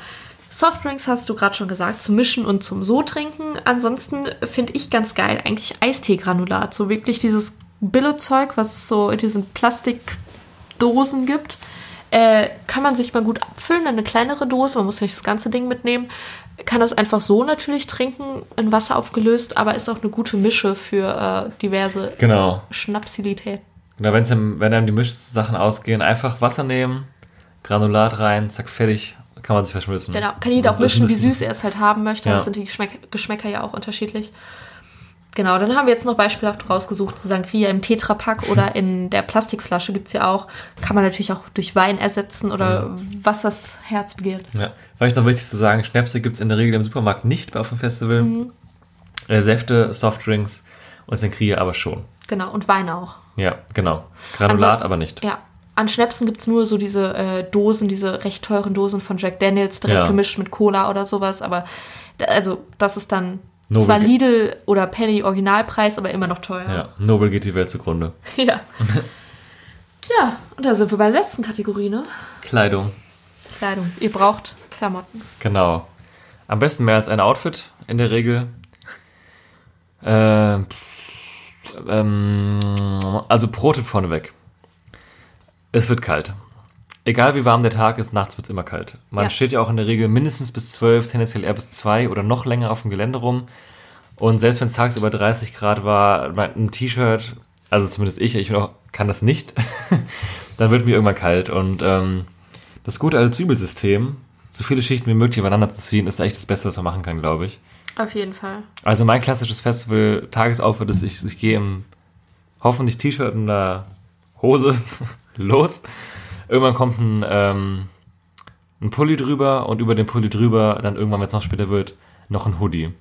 Softdrinks hast du gerade schon gesagt, zum Mischen und zum so trinken. Ansonsten finde ich ganz geil eigentlich Eistee-Granulat. So wirklich dieses Billo-Zeug, was es so in diesen Plastikdosen gibt. Äh, kann man sich mal gut abfüllen, eine kleinere Dose, man muss nicht das ganze Ding mitnehmen. Kann das einfach so natürlich trinken, in Wasser aufgelöst, aber ist auch eine gute Mische für äh, diverse genau. Schnapsilität. Genau, wenn's im, wenn einem die Mischsachen ausgehen, einfach Wasser nehmen, Granulat rein, zack, fertig, kann man sich verschmissen. Genau, kann jeder auch Das mischen, wie süß er es halt haben möchte. Ja. Da sind die Geschmäck Geschmäcker ja auch unterschiedlich. Genau, dann haben wir jetzt noch beispielhaft rausgesucht, Sangria im Tetrapack oder in der Plastikflasche gibt es ja auch. Kann man natürlich auch durch Wein ersetzen oder was das Herz begehrt. Ja. Vielleicht noch wichtig zu sagen, Schnäpse gibt es in der Regel im Supermarkt nicht auf dem Festival. Mhm. Äh, Säfte, Softdrinks und Sangria aber schon. Genau, und Wein auch. Ja, genau. Granulat Anso- aber nicht. Ja. An Schnäpsen gibt es nur so diese äh, Dosen, diese recht teuren Dosen von Jack Daniels, direkt Ja. gemischt mit Cola oder sowas. Aber also, das ist dann Nobel zwar Lidl oder Penny Originalpreis, aber immer noch teuer. Ja, Nobel geht die Welt zugrunde. <laughs> Ja. ja, und da sind wir bei der letzten Kategorie, ne? Kleidung. Kleidung. Ihr braucht Klamotten. Genau. Am besten mehr als ein Outfit in der Regel. Ähm, ähm, also Pro-Tipp vorneweg. Es wird kalt. Egal wie warm der Tag ist, nachts wird es immer kalt. Man Ja. steht ja auch in der Regel mindestens bis 12, tendenziell eher bis 2 oder noch länger auf dem Gelände rum. Und selbst wenn es tagsüber 30 Grad war, einem T-Shirt, also zumindest ich, ich auch, kann das nicht, <laughs> dann wird mir irgendwann kalt. Und ähm, das gute alte Zwiebelsystem, so viele Schichten wie möglich übereinander zu ziehen, ist eigentlich das Beste, was man machen kann, glaube ich. Auf jeden Fall. Also mein klassisches Festival, Tagesaufwand ist, ich, ich gehe im hoffentlich T-Shirt und einer Hose <laughs> los. Irgendwann kommt ein, ähm, ein Pulli drüber und über den Pulli drüber, dann irgendwann, wenn es noch später wird, noch ein Hoodie.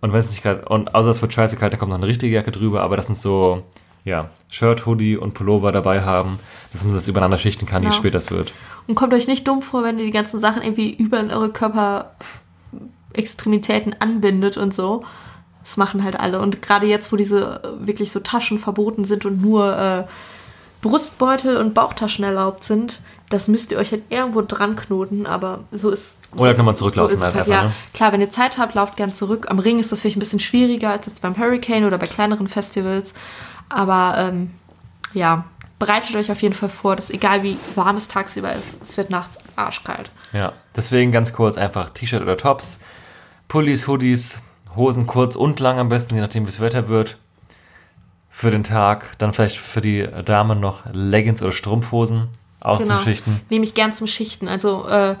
Und wenn es nicht gerade, und außer es wird scheiße kalt, dann kommt noch eine richtige Jacke drüber, aber das sind so, ja, Shirt, Hoodie und Pullover dabei haben, dass man das übereinander schichten kann, je Genau. später es wird. Und kommt euch nicht dumm vor, wenn ihr die ganzen Sachen irgendwie über in eure Körperextremitäten anbindet und so. Das machen halt alle. Und gerade jetzt, wo diese wirklich so Taschen verboten sind und nur äh, Brustbeutel und Bauchtaschen erlaubt sind, das müsst ihr euch halt irgendwo dran knoten, aber so ist Oder so, kann man zurücklaufen So es halt halt, einfach, ja. ne? Klar, wenn ihr Zeit habt, lauft gern zurück. Am Ring ist das vielleicht ein bisschen schwieriger als jetzt beim Hurricane oder bei kleineren Festivals. Aber ähm, ja, bereitet euch auf jeden Fall vor, dass egal wie warm es tagsüber ist, es wird nachts arschkalt. Ja, deswegen ganz kurz einfach T-Shirt oder Tops, Pullis, Hoodies, Hosen kurz und lang am besten, je nachdem wie das Wetter wird. Für den Tag, dann vielleicht für die Damen noch Leggings oder Strumpfhosen, auch zum Schichten. Nehme ich gern zum Schichten. Also äh,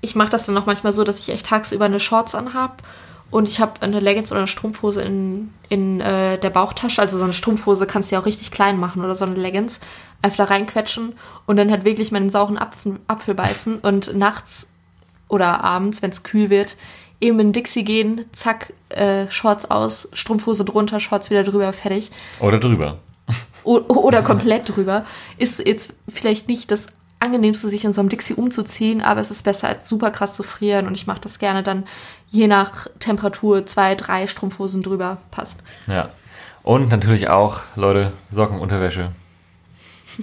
ich mache das dann auch manchmal so, dass ich echt tagsüber eine Shorts anhab und ich habe eine Leggings oder eine Strumpfhose in, in äh, der Bauchtasche. Also so eine Strumpfhose kannst du ja auch richtig klein machen oder so eine Leggings. Einfach da reinquetschen und dann halt wirklich meinen sauren Apfel, Apfel beißen und nachts oder abends, wenn es kühl wird, eben in Dixie gehen, zack, äh, Shorts aus, Strumpfhose drunter, Shorts wieder drüber, fertig. Oder drüber. O oder komplett drüber, ist jetzt vielleicht nicht das angenehmste, sich in so einem Dixie umzuziehen, aber es ist besser als super krass zu frieren und ich mache das gerne dann je nach Temperatur zwei, drei Strumpfhosen drüber passt. Ja. Und natürlich auch, Leute, Socken, Unterwäsche.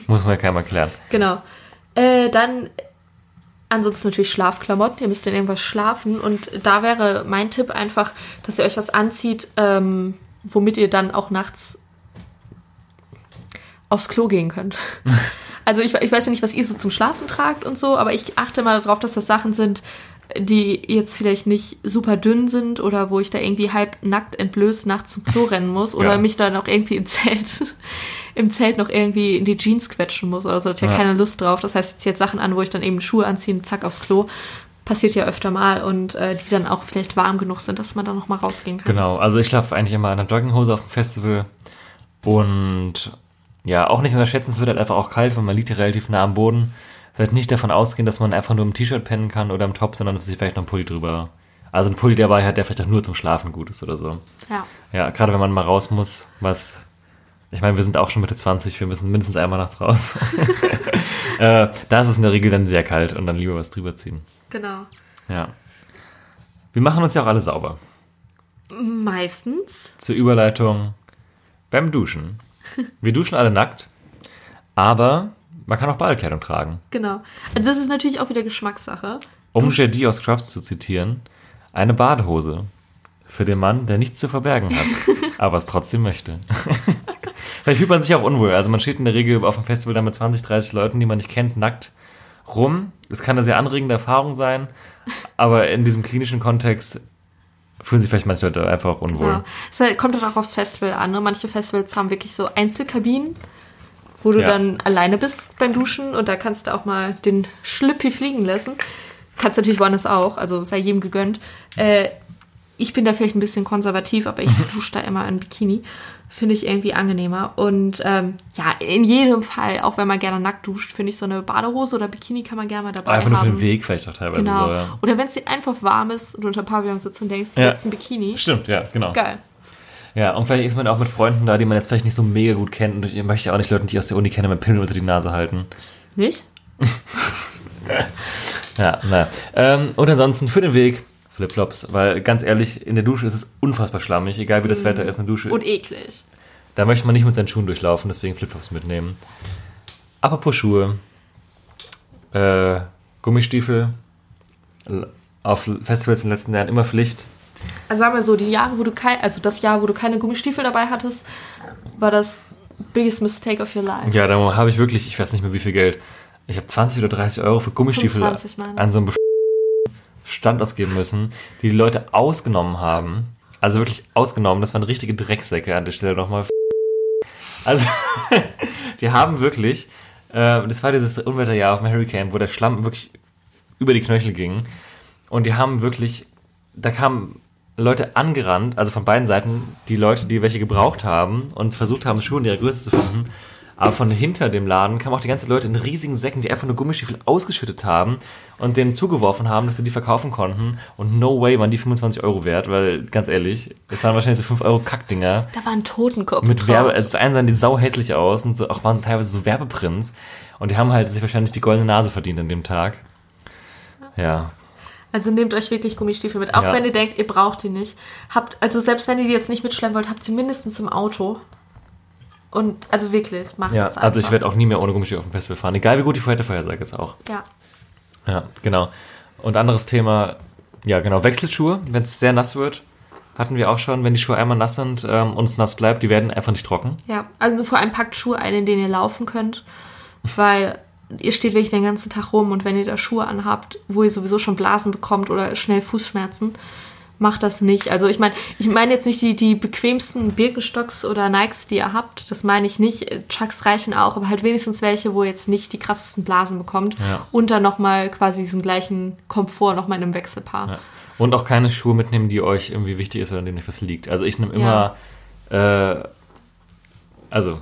Muss man ja keinem erklären. Genau. Äh, dann ansonsten natürlich Schlafklamotten. Ihr müsst in irgendwas schlafen und da wäre mein Tipp einfach, dass ihr euch was anzieht, ähm, womit ihr dann auch nachts aufs Klo gehen könnt. <laughs> Also ich, ich weiß ja nicht, was ihr so zum Schlafen tragt und so, aber ich achte mal darauf, dass das Sachen sind, die jetzt vielleicht nicht super dünn sind oder wo ich da irgendwie halb nackt entblößt nachts zum Klo rennen muss oder Ja. mich dann auch irgendwie im Zelt <laughs> im Zelt noch irgendwie in die Jeans quetschen muss oder so. Da ich ja Ja. keine Lust drauf. Das heißt, ich ziehe jetzt Sachen an, wo ich dann eben Schuhe anziehe und zack aufs Klo. Passiert ja öfter mal und äh, die dann auch vielleicht warm genug sind, dass man dann noch mal rausgehen kann. Genau, also ich schlafe eigentlich immer in einer Jogginghose auf dem Festival und ja, auch nicht unterschätzen, es wird halt einfach auch kalt, weil man liegt ja relativ nah am Boden. Wird nicht davon ausgehen, dass man einfach nur im T-Shirt pennen kann oder im Top, sondern dass sich vielleicht noch ein Pulli drüber. Also ein Pulli dabei hat, der vielleicht auch nur zum Schlafen gut ist oder so. Ja. Ja, gerade wenn man mal raus muss, was. Ich meine, wir sind auch schon Mitte 20, wir müssen mindestens einmal nachts raus. <laughs> <laughs> äh, da ist es in der Regel dann sehr kalt und dann lieber was drüber ziehen. Genau. Ja. Wir machen uns ja auch alle sauber. Meistens. zur Überleitung beim Duschen. Wir duschen alle nackt, aber man kann auch Badekleidung tragen. Genau. Also das ist natürlich auch wieder Geschmackssache. Um Jedi aus Scrubs zu zitieren, eine Badehose für den Mann, der nichts zu verbergen hat, <laughs> aber es trotzdem möchte. <laughs> Vielleicht fühlt man sich auch unwohl. Also man steht in der Regel auf dem Festival dann mit 20, 30 Leuten, die man nicht kennt, nackt rum. Es kann eine sehr anregende Erfahrung sein, aber in diesem klinischen Kontext fühlen sich vielleicht manche Leute einfach auch unwohl. Ja. Es halt- kommt dann auch aufs Festival an. Ne? Manche Festivals haben wirklich so Einzelkabinen, wo du Ja. dann alleine bist beim Duschen und da kannst du auch mal den Schlüppi fliegen lassen. Kannst natürlich woanders auch, also sei jedem gegönnt. Äh, ich bin da vielleicht ein bisschen konservativ, aber ich <laughs> dusche da immer in Bikini. Finde ich irgendwie angenehmer. Und ähm, ja, in jedem Fall, auch wenn man gerne nackt duscht, finde ich so eine Badehose oder Bikini kann man gerne mal dabei Einfach nur für haben. den Weg vielleicht auch teilweise Genau. so, ja. Oder wenn es dir einfach warm ist und du unter Pavillon sitzt und denkst, Ja. jetzt ein Bikini. Stimmt, ja, genau. Geil. Ja, und vielleicht ist man auch mit Freunden da, die man jetzt vielleicht nicht so mega gut kennt. Und ich möchte auch nicht Leuten, die ich aus der Uni kenne, mit Pillen unter die Nase halten. Nicht? <laughs> Ja, naja. Ähm, und ansonsten für den Weg Flipflops, weil ganz ehrlich, in der Dusche ist es unfassbar schlammig, egal wie das Wetter ist, eine Dusche. Und eklig. Da möchte man nicht mit seinen Schuhen durchlaufen, deswegen Flipflops mitnehmen. Apropos Schuhe, äh, Gummistiefel, auf Festivals in den letzten Jahren immer Pflicht. Also sagen wir so, die Jahre, wo du kein, also das Jahr, wo du keine Gummistiefel dabei hattest, war das biggest mistake of your life. Ja, da habe ich wirklich, ich weiß nicht mehr wie viel Geld. Ich habe 20 oder 30 Euro für Gummistiefel 25 meine ich. an so einem Stand ausgeben müssen, die die Leute ausgenommen haben. Also wirklich ausgenommen. Das waren richtige Drecksäcke an der Stelle nochmal. Also, <laughs> die haben wirklich, äh, das war dieses Unwetterjahr auf dem Hurricane, wo der Schlamm wirklich über die Knöchel ging. Und die haben wirklich, da kamen Leute angerannt, also von beiden Seiten, die Leute, die welche gebraucht haben und versucht haben, Schuhe in ihrer Größe zu finden. Aber von hinter dem Laden kamen auch die ganzen Leute in riesigen Säcken, die einfach nur Gummistiefel ausgeschüttet haben und denen zugeworfen haben, dass sie die verkaufen konnten. Und no way waren die 25 Euro wert, weil ganz ehrlich, es waren wahrscheinlich so 5 Euro Kackdinger. Da war ein Totenkopf Mit drauf. Werbe, also zu einen sahen die sau hässlich aus und so, auch waren teilweise so Werbeprints. Und die haben halt sich wahrscheinlich die goldene Nase verdient an dem Tag. Ja. Also nehmt euch wirklich Gummistiefel mit. Auch Ja. wenn ihr denkt, ihr braucht die nicht. Habt, also selbst wenn ihr die jetzt nicht mitschleppen wollt, habt sie mindestens im Auto. Und also wirklich, macht Ja, das einfach. also ich werde auch nie mehr ohne Gummistiefel auf dem Festival fahren. Egal wie gut die Wettervorhersage ist auch. Ja. Ja, genau. Und anderes Thema, ja genau, Wechselschuhe, wenn es sehr nass wird, hatten wir auch schon, wenn die Schuhe einmal nass sind ähm, und es nass bleibt, die werden einfach nicht trocken. Ja, also vor allem packt Schuhe ein, in denen ihr laufen könnt, weil ihr steht wirklich den ganzen Tag rum und wenn ihr da Schuhe anhabt, wo ihr sowieso schon Blasen bekommt oder schnell Fußschmerzen, macht das nicht. Also ich meine, ich meine jetzt nicht die, die bequemsten Birkenstocks oder Nikes, die ihr habt, das meine ich nicht. Chucks reichen auch, aber halt wenigstens welche, wo ihr jetzt nicht die krassesten Blasen bekommt Ja. und dann nochmal quasi diesen gleichen Komfort nochmal in einem Wechselpaar. Ja. Und auch keine Schuhe mitnehmen, die euch irgendwie wichtig ist oder an denen euch was liegt. Also ich nehme immer, äh, also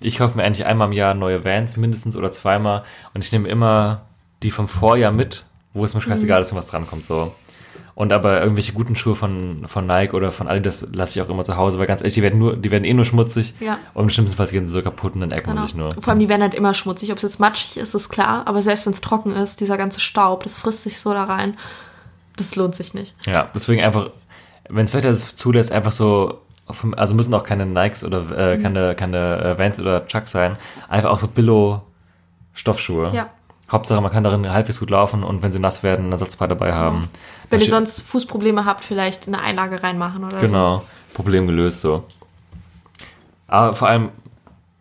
ich kaufe mir eigentlich einmal im Jahr neue Vans, mindestens oder zweimal. Und ich nehme immer die vom Vorjahr mit, wo es mir scheißegal ist, wenn was drankommt. So. Und aber irgendwelche guten Schuhe von, von Nike oder von Adidas lasse ich auch immer zu Hause, weil ganz ehrlich, die werden, nur, die werden eh nur schmutzig. Ja. Und im schlimmsten Fall gehen sie so kaputt und dann ärgert Genau. sich nur. Vor allem, die werden halt immer schmutzig. Ob es jetzt matschig ist, ist klar. Aber selbst wenn es trocken ist, dieser ganze Staub, das frisst sich so da rein. Das lohnt sich nicht. Ja, deswegen einfach, wenn das Wetter es zulässt, einfach so, also müssen auch keine Nikes oder äh, Mhm. keine, keine äh, Vans oder Chucks sein, einfach auch so Billo-Stoffschuhe. Ja. Hauptsache, man kann darin halbwegs gut laufen und wenn sie nass werden, ein Ersatzpaar dabei haben. Wenn ihr sonst Fußprobleme habt, vielleicht eine Einlage reinmachen oder so. Genau, Problem gelöst so. Aber vor allem,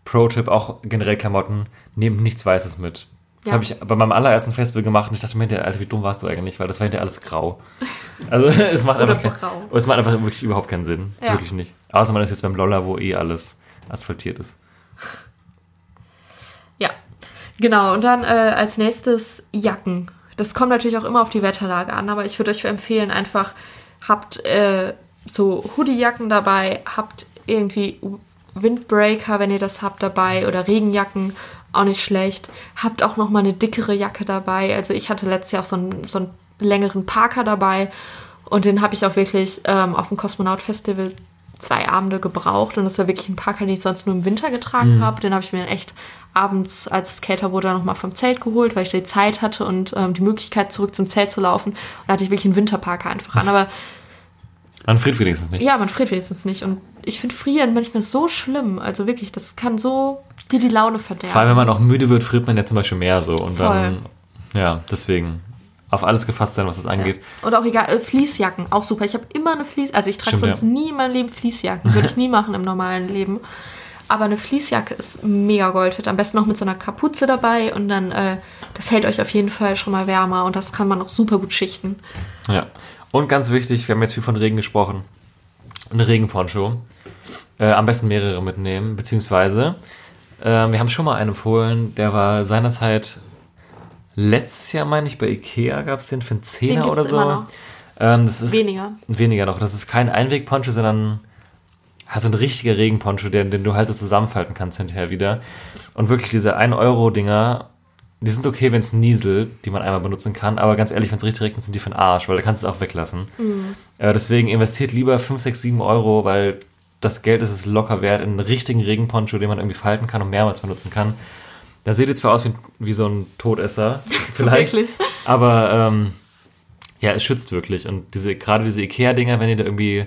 Pro-Tipp, auch generell Klamotten, nehmt nichts Weißes mit. Das Ja. habe ich bei meinem allerersten Festival gemacht und ich dachte mir, hinterher, Alter, wie dumm warst du eigentlich, weil das war hinterher alles grau. Also <laughs> es macht einfach kein, grau. es macht einfach wirklich überhaupt keinen Sinn. Ja. Wirklich nicht. Außer man ist jetzt beim Lolla, wo eh alles asphaltiert ist. Ja, genau. Und dann äh, als nächstes Jacken. Das kommt natürlich auch immer auf die Wetterlage an, aber ich würde euch empfehlen, einfach habt äh, so Hoodie-Jacken dabei, habt irgendwie Windbreaker, wenn ihr das habt, dabei oder Regenjacken, auch nicht schlecht. Habt auch noch mal eine dickere Jacke dabei. Also ich hatte letztes Jahr auch so einen, so einen längeren Parker dabei und den habe ich auch wirklich ähm, auf dem Kosmonaut Festival zwei Abende gebraucht und das war wirklich ein Parker, den ich sonst nur im Winter getragen habe. Den habe ich mir dann echt abends, als es kälter wurde, noch mal vom Zelt geholt, weil ich die Zeit hatte und ähm, die Möglichkeit, zurück zum Zelt zu laufen. Und da hatte ich wirklich einen Winterparker einfach an. Aber Man friert wenigstens nicht. ja, man friert wenigstens nicht. Und ich finde Frieren manchmal so schlimm. Also wirklich, das kann so dir die Laune verderben. Vor allem, wenn man auch müde wird, friert man ja zum Beispiel mehr so. Und Voll. dann, ja, deswegen auf alles gefasst sein, was das angeht. Und auch egal, äh, Fließjacken, auch super. Ich habe immer eine Fließ, also ich trage Stimmt, sonst ja. nie in meinem Leben Fließjacken. Würde ich nie <laughs> machen im normalen Leben. Aber eine Fließjacke ist mega Gold wert. Am besten noch mit so einer Kapuze dabei und dann, äh, das hält euch auf jeden Fall schon mal wärmer und das kann man auch super gut schichten. Ja. Und ganz wichtig, wir haben jetzt viel von Regen gesprochen. Ein Regenponcho. Äh, am besten mehrere mitnehmen, beziehungsweise äh, wir haben schon mal einen empfohlen, der war seinerzeit letztes Jahr, meine ich, bei Ikea gab es den für einen Zehner oder so. Ähm, das ist Weniger. Weniger noch. Das ist kein Einwegponcho, sondern halt so ein richtiger Regenponcho, den, den du halt so zusammenfalten kannst hinterher wieder. Und wirklich diese 1-Euro-Dinger, die sind okay, wenn es nieselt, die man einmal benutzen kann, aber ganz ehrlich, wenn es richtig regnet, sind die für den Arsch, weil da kannst du es auch weglassen. Äh, deswegen investiert lieber 5, 6, 7 Euro, weil das Geld ist es locker wert, in einen richtigen Regenponcho, den man irgendwie falten kann und mehrmals benutzen kann. Da seht ihr zwar aus wie, wie so ein Todesser, <laughs> vielleicht, aber ähm, ja, es schützt wirklich. Und diese, gerade diese Ikea-Dinger, wenn ihr da irgendwie,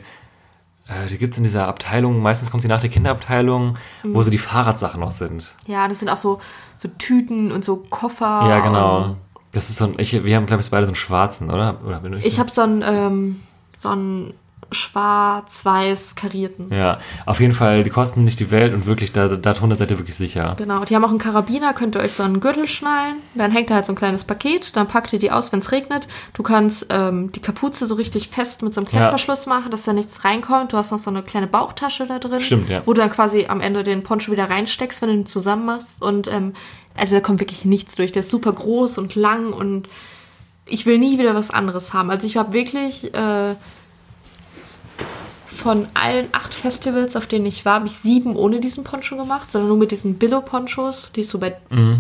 äh, die gibt es in dieser Abteilung, meistens kommt die nach der Kinderabteilung, Mhm. wo so die Fahrradsachen noch sind. Ja, das sind auch so, so Tüten und so Koffer. Ja, genau. und- Das ist so ein, ich, wir haben, glaube ich, beide so einen schwarzen, oder? oder bin Ich habe so einen, ähm, so einen schwarz-weiß karierten. Ja, auf jeden Fall, die kosten nicht die Welt und wirklich, da, darunter seid ihr wirklich sicher. Genau, die haben auch einen Karabiner, könnt ihr euch so einen Gürtel schnallen, dann hängt da halt so ein kleines Paket, dann packt ihr die aus, wenn es regnet. Du kannst ähm, die Kapuze so richtig fest mit so einem Klettverschluss machen, dass da nichts reinkommt. Du hast noch so eine kleine Bauchtasche da drin, Stimmt, ja. wo du dann quasi am Ende den Poncho wieder reinsteckst, wenn du ihn zusammen machst. Und ähm, also da kommt wirklich nichts durch. Der ist super groß und lang und ich will nie wieder was anderes haben. Also ich habe wirklich äh, von allen acht Festivals, auf denen ich war, habe ich sieben ohne diesen Poncho gemacht, sondern nur mit diesen Billo-Ponchos, die es so bei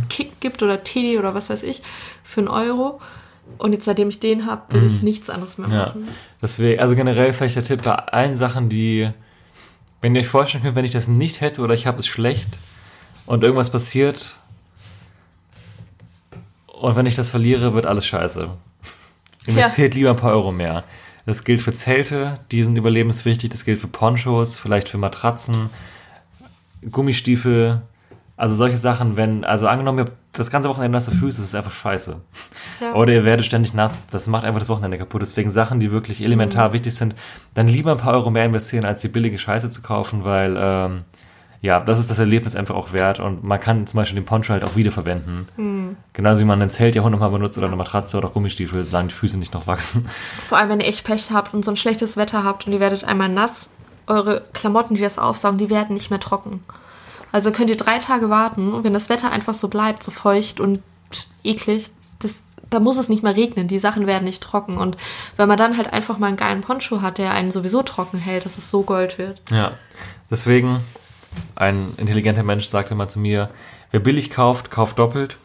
Kick gibt oder Teddy oder was weiß ich, für einen Euro. Und jetzt, seitdem ich den habe, will ich nichts anderes mehr Ja, machen. deswegen, also generell vielleicht der Tipp bei allen Sachen, die, wenn ihr euch vorstellen könnt, wenn ich das nicht hätte oder ich habe es schlecht und irgendwas passiert und wenn ich das verliere, wird alles scheiße. Investiert lieber ein paar Euro mehr. Das gilt für Zelte, die sind überlebenswichtig, das gilt für Ponchos, vielleicht für Matratzen, Gummistiefel, also solche Sachen, wenn, also angenommen, ihr habt das ganze Wochenende nasse Füße, das ist einfach scheiße. Ja. Oder ihr werdet ständig nass. Das macht einfach das Wochenende kaputt. Deswegen Sachen, die wirklich elementar Mhm. wichtig sind, dann lieber ein paar Euro mehr investieren, als die billige Scheiße zu kaufen, weil ähm, ja, das ist das Erlebnis einfach auch wert und man kann zum Beispiel den Poncho halt auch wiederverwenden. Mhm. Genauso wie man ein Zelt ja hundertmal benutzt oder eine Matratze oder auch Gummistiefel, solange die Füße nicht noch wachsen. Vor allem, wenn ihr echt Pech habt und so ein schlechtes Wetter habt und ihr werdet einmal nass, eure Klamotten, die das aufsaugen, die werden nicht mehr trocken. Also könnt ihr drei Tage warten und wenn das Wetter einfach so bleibt, so feucht und eklig, das, da muss es nicht mehr regnen. Die Sachen werden nicht trocken. Und wenn man dann halt einfach mal einen geilen Poncho hat, der einen sowieso trocken hält, dass es so Gold wird. Ja, deswegen, ein intelligenter Mensch sagte mal zu mir, wer billig kauft, kauft doppelt.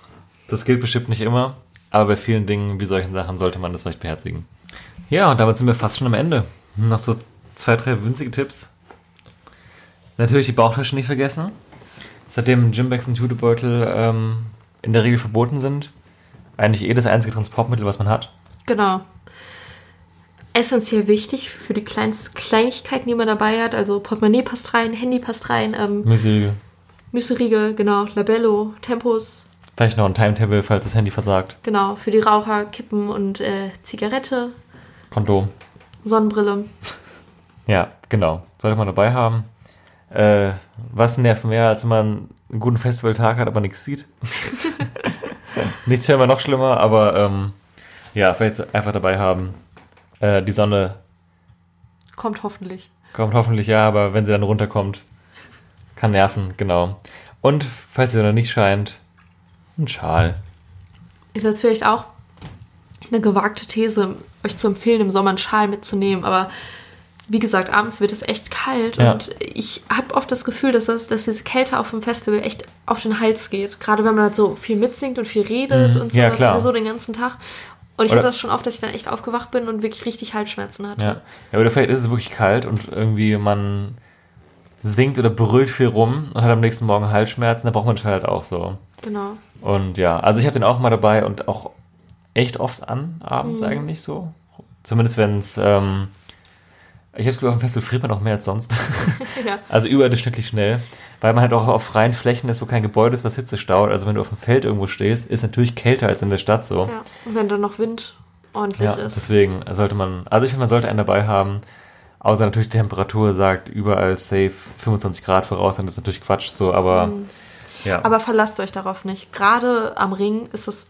Das gilt bestimmt nicht immer, aber bei vielen Dingen wie solchen Sachen sollte man das vielleicht beherzigen. Ja, und damit sind wir fast schon am Ende. Noch so zwei, drei winzige Tipps. Natürlich die Bauchtasche nicht vergessen. Seitdem Gymbags und Jutebeutel ähm, in der Regel verboten sind, eigentlich eh das einzige Transportmittel, was man hat. Genau. Essentiell wichtig für die kleinsten Kleinigkeiten, die man dabei hat. Also Portemonnaie passt rein, Handy passt rein, ähm, Müsli, Müsli-Riegel, genau, Labello, Tempos, vielleicht noch ein Timetable, falls das Handy versagt. genau, für die Raucher, Kippen und äh, Zigarette, Kondom. Sonnenbrille. Ja, genau. Sollte man dabei haben. Äh, was nervt mehr, als wenn man einen guten Festivaltag hat, aber nichts sieht? <laughs> nichts wäre immer noch schlimmer, aber ähm, ja, vielleicht einfach dabei haben. Äh, die Sonne Kommt hoffentlich. kommt hoffentlich ja, aber wenn sie dann runterkommt, kann nerven, genau. Und falls sie noch nicht scheint, ein Schal. Ist jetzt vielleicht auch eine gewagte These, euch zu empfehlen, im Sommer einen Schal mitzunehmen, aber wie gesagt, abends wird es echt kalt Ja. und ich habe oft das Gefühl, dass, das, dass diese Kälte auf dem Festival echt auf den Hals geht. Gerade wenn man halt so viel mitsingt und viel redet Mhm. und so, Ja, klar. so den ganzen Tag. Und ich Oder- hatte das schon oft, dass ich dann echt aufgewacht bin und wirklich richtig Halsschmerzen hatte. Ja. ja, oder vielleicht ist es wirklich kalt und irgendwie man singt oder brüllt viel rum und hat am nächsten Morgen Halsschmerzen, dann braucht man den halt auch so. Genau. Und ja, also ich habe den auch mal dabei und auch echt oft an, abends eigentlich so. Zumindest wenn es, ähm, ich habe es Gefühl, auf dem Festival friert man auch mehr als sonst. <laughs> ja. also überdurchschnittlich schnell, weil man halt auch auf freien Flächen ist, wo kein Gebäude ist, was Hitze staut. Also wenn du auf dem Feld irgendwo stehst, ist natürlich kälter als in der Stadt so. ja. Und wenn dann noch Wind ordentlich Ja, ist. deswegen sollte man, also ich finde, man sollte einen dabei haben. Außer natürlich die Temperatur sagt überall safe 25 Grad voraus, dann ist natürlich Quatsch so, aber ja. Mhm. Aber verlasst euch darauf nicht. Gerade am Ring ist es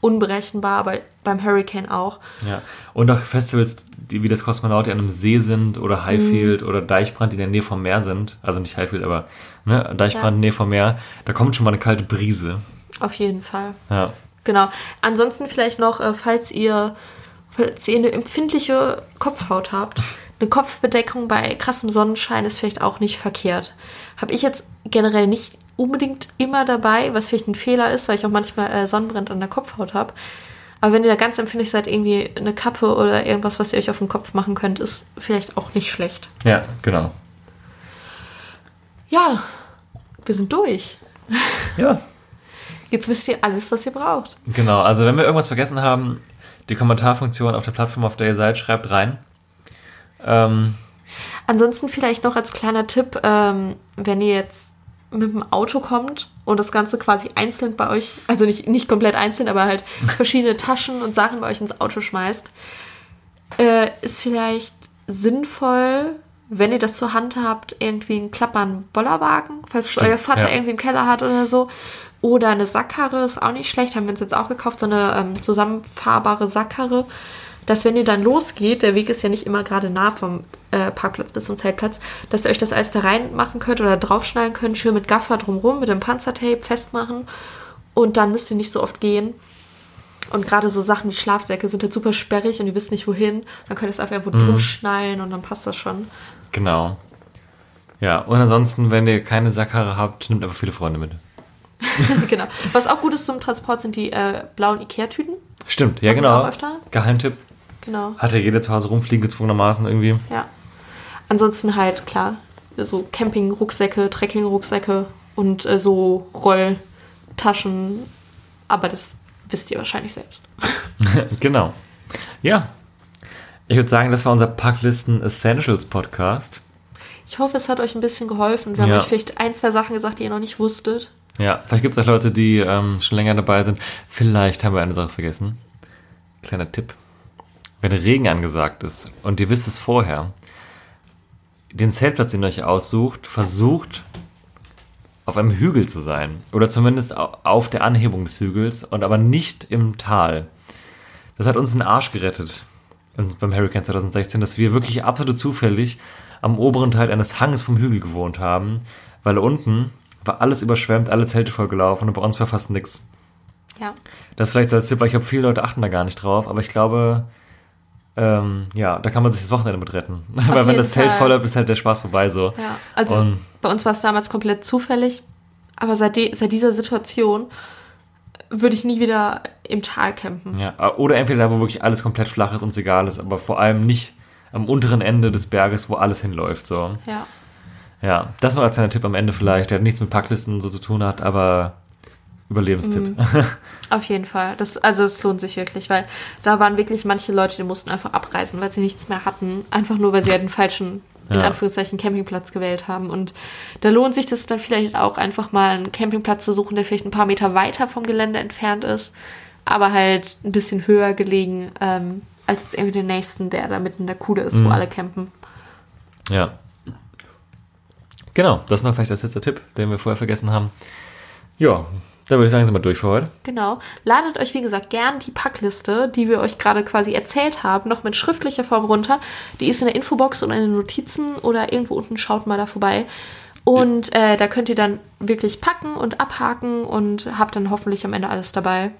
unberechenbar, aber beim Hurricane auch. Ja, und auch Festivals, die wie das Kosmonaut, die an einem See sind oder Highfield oder Deichbrand, die in der Nähe vom Meer sind. Also nicht Highfield, aber ne, Deichbrand Ja. in der Nähe vom Meer. Da kommt schon mal eine kalte Brise. Auf jeden Fall. Ja, Genau. Ansonsten vielleicht noch, äh, falls ihr, falls ihr eine empfindliche Kopfhaut habt, eine Kopfbedeckung bei krassem Sonnenschein ist vielleicht auch nicht verkehrt. Habe ich jetzt generell nicht unbedingt immer dabei, was vielleicht ein Fehler ist, weil ich auch manchmal äh, Sonnenbrand an der Kopfhaut habe. Aber wenn ihr da ganz empfindlich seid, irgendwie eine Kappe oder irgendwas, was ihr euch auf den Kopf machen könnt, ist vielleicht auch nicht schlecht. ja, genau. Ja, wir sind durch. Ja, <laughs> Jetzt wisst ihr alles, was ihr braucht. genau. Also wenn wir irgendwas vergessen haben, die Kommentarfunktion auf der Plattform, auf der ihr seid, schreibt rein. Ähm, Ansonsten vielleicht noch als kleiner Tipp, ähm, wenn ihr jetzt mit dem Auto kommt und das Ganze quasi einzeln bei euch, also nicht, nicht komplett einzeln, aber halt <laughs> verschiedene Taschen und Sachen bei euch ins Auto schmeißt, äh, ist vielleicht sinnvoll, wenn ihr das zur Hand habt, irgendwie einen klappern Bollerwagen, falls Stimmt, euer Vater ja. irgendwie einen Keller hat oder so. Oder eine Sackkarre ist auch nicht schlecht, haben wir uns jetzt auch gekauft, so eine ähm, zusammenfahrbare Sackkarre. Dass wenn ihr dann losgeht, der Weg ist ja nicht immer gerade nah vom äh, Parkplatz bis zum Zeltplatz, dass ihr euch das alles da reinmachen könnt oder draufschneiden könnt, schön mit Gaffer drumrum, mit dem Panzertape festmachen. Und dann müsst ihr nicht so oft gehen. Und gerade so Sachen wie Schlafsäcke sind halt super sperrig und ihr wisst nicht wohin. Dann könnt ihr es einfach irgendwo drum schnallen und dann passt das schon. genau. Ja, und ansonsten, wenn ihr keine Sackhaare habt, nehmt einfach viele Freunde mit. <laughs> genau. Was auch gut ist zum Transport sind die äh, blauen Ikea-Tüten. Stimmt, ja Haben genau. Geheimtipp. Genau. Hat ja jeder zu Hause rumfliegen, gezwungenermaßen irgendwie. Ja. Ansonsten halt, klar, so Camping-Rucksäcke, Trekking-Rucksäcke und äh, so Rolltaschen. Aber das wisst ihr wahrscheinlich selbst. <laughs> Genau. Ja. Ich würde sagen, das war unser Packlisten Essentials Podcast. Ich hoffe, es hat euch ein bisschen geholfen. Wir haben Ja. euch vielleicht ein, zwei Sachen gesagt, die ihr noch nicht wusstet. Ja, vielleicht gibt es auch Leute, die ähm, schon länger dabei sind. Vielleicht haben wir eine Sache vergessen. Kleiner Tipp. Wenn Regen angesagt ist und ihr wisst es vorher, den Zeltplatz, den ihr euch aussucht, versucht auf einem Hügel zu sein. Oder zumindest au- auf der Anhebung des Hügels und aber nicht im Tal. Das hat uns den Arsch gerettet im- beim Hurricane 2016, dass wir wirklich absolut zufällig am oberen Teil eines Hanges vom Hügel gewohnt haben, weil unten war alles überschwemmt, alle Zelte vollgelaufen und bei uns war fast nichts. Ja. Das vielleicht so als Tipp, weil ich glaube, viele Leute achten da gar nicht drauf, aber ich glaube, ähm, ja, da kann man sich das Wochenende mit retten. <laughs> weil wenn das Zelt voll ist, ist halt der Spaß vorbei so. Ja, also Und- bei uns war es damals komplett zufällig, aber seit, de seit dieser Situation würde ich nie wieder im Tal campen. Ja, oder entweder da, wo wirklich alles komplett flach ist und es egal ist, aber vor allem nicht am unteren Ende des Berges, wo alles hinläuft. So. Ja. Ja, das noch als kleiner Tipp am Ende vielleicht, der nichts mit Packlisten so zu tun hat, aber Überlebenstipp. <laughs> Auf jeden Fall. Das, also es lohnt sich wirklich, weil da waren wirklich manche Leute, die mussten einfach abreisen, weil sie nichts mehr hatten. Einfach nur, weil sie halt den falschen, in Ja. Anführungszeichen, Campingplatz gewählt haben. Und da lohnt sich das dann vielleicht auch einfach mal einen Campingplatz zu suchen, der vielleicht ein paar Meter weiter vom Gelände entfernt ist, aber halt ein bisschen höher gelegen, ähm, als jetzt irgendwie den nächsten, der da mitten in der Kuhle ist, wo alle campen. Ja. Genau, das ist noch vielleicht als letzter Tipp, den wir vorher vergessen haben. Ja, da würde ich sagen, sind wir durch für heute. Genau. Ladet euch, wie gesagt, gern die Packliste, die wir euch gerade quasi erzählt haben, noch mit schriftlicher Form runter. Die ist in der Infobox und in den Notizen oder irgendwo unten. Schaut mal da vorbei. Und äh, da könnt ihr dann wirklich packen und abhaken und habt dann hoffentlich am Ende alles dabei.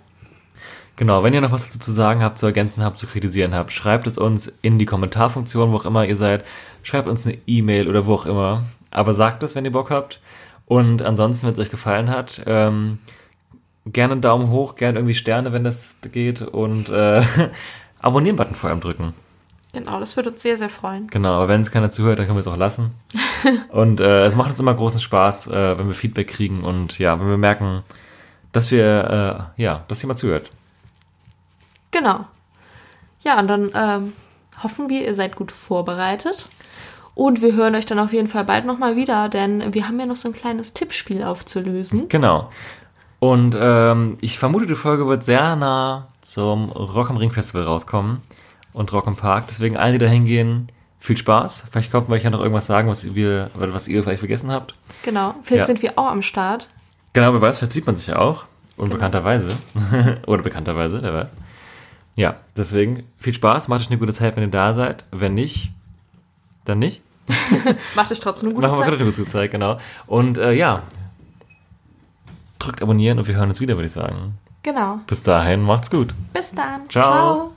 Genau, wenn ihr noch was dazu zu sagen habt, zu ergänzen habt, zu kritisieren habt, schreibt es uns in die Kommentarfunktion, wo auch immer ihr seid. Schreibt uns eine E-Mail oder wo auch immer. Aber sagt es, wenn ihr Bock habt. Und ansonsten, wenn es euch gefallen hat, ähm, gerne einen Daumen hoch, gerne irgendwie Sterne, wenn das geht. Und äh, <laughs> Abonnieren-Button vor allem drücken. Genau, das würde uns sehr, sehr freuen. Genau, aber wenn es keiner zuhört, dann können wir es auch lassen. <laughs> und äh, es macht uns immer großen Spaß, äh, wenn wir Feedback kriegen und ja, wenn wir merken, dass wir, äh, ja, dass jemand zuhört. Genau. Ja, und dann ähm, hoffen wir, ihr seid gut vorbereitet. Und wir hören euch dann auf jeden Fall bald nochmal wieder, denn wir haben ja noch so ein kleines Tippspiel aufzulösen. Genau. Und ähm, ich vermute, die Folge wird sehr nah zum Rock am Ring Festival rauskommen und Rock im Park. Deswegen allen, die da hingehen, viel Spaß. Vielleicht wir euch ja noch irgendwas sagen, was wir, was ihr vielleicht vergessen habt. Genau. Vielleicht Ja. sind wir auch am Start. Genau, wer weiß, verzieht man sich ja auch. Unbekannterweise. <laughs> Oder bekannterweise, wer weiß. Ja, deswegen viel Spaß, macht euch eine gute Zeit, wenn ihr da seid. Wenn nicht, dann nicht. <laughs> Macht euch trotzdem eine gute Machen wir Zeit. gerade eine gute Zeit, genau. Und äh, ja, drückt abonnieren und wir hören uns wieder, würde ich sagen. Genau. Bis dahin, macht's gut. Bis dann. Ciao. Ciao.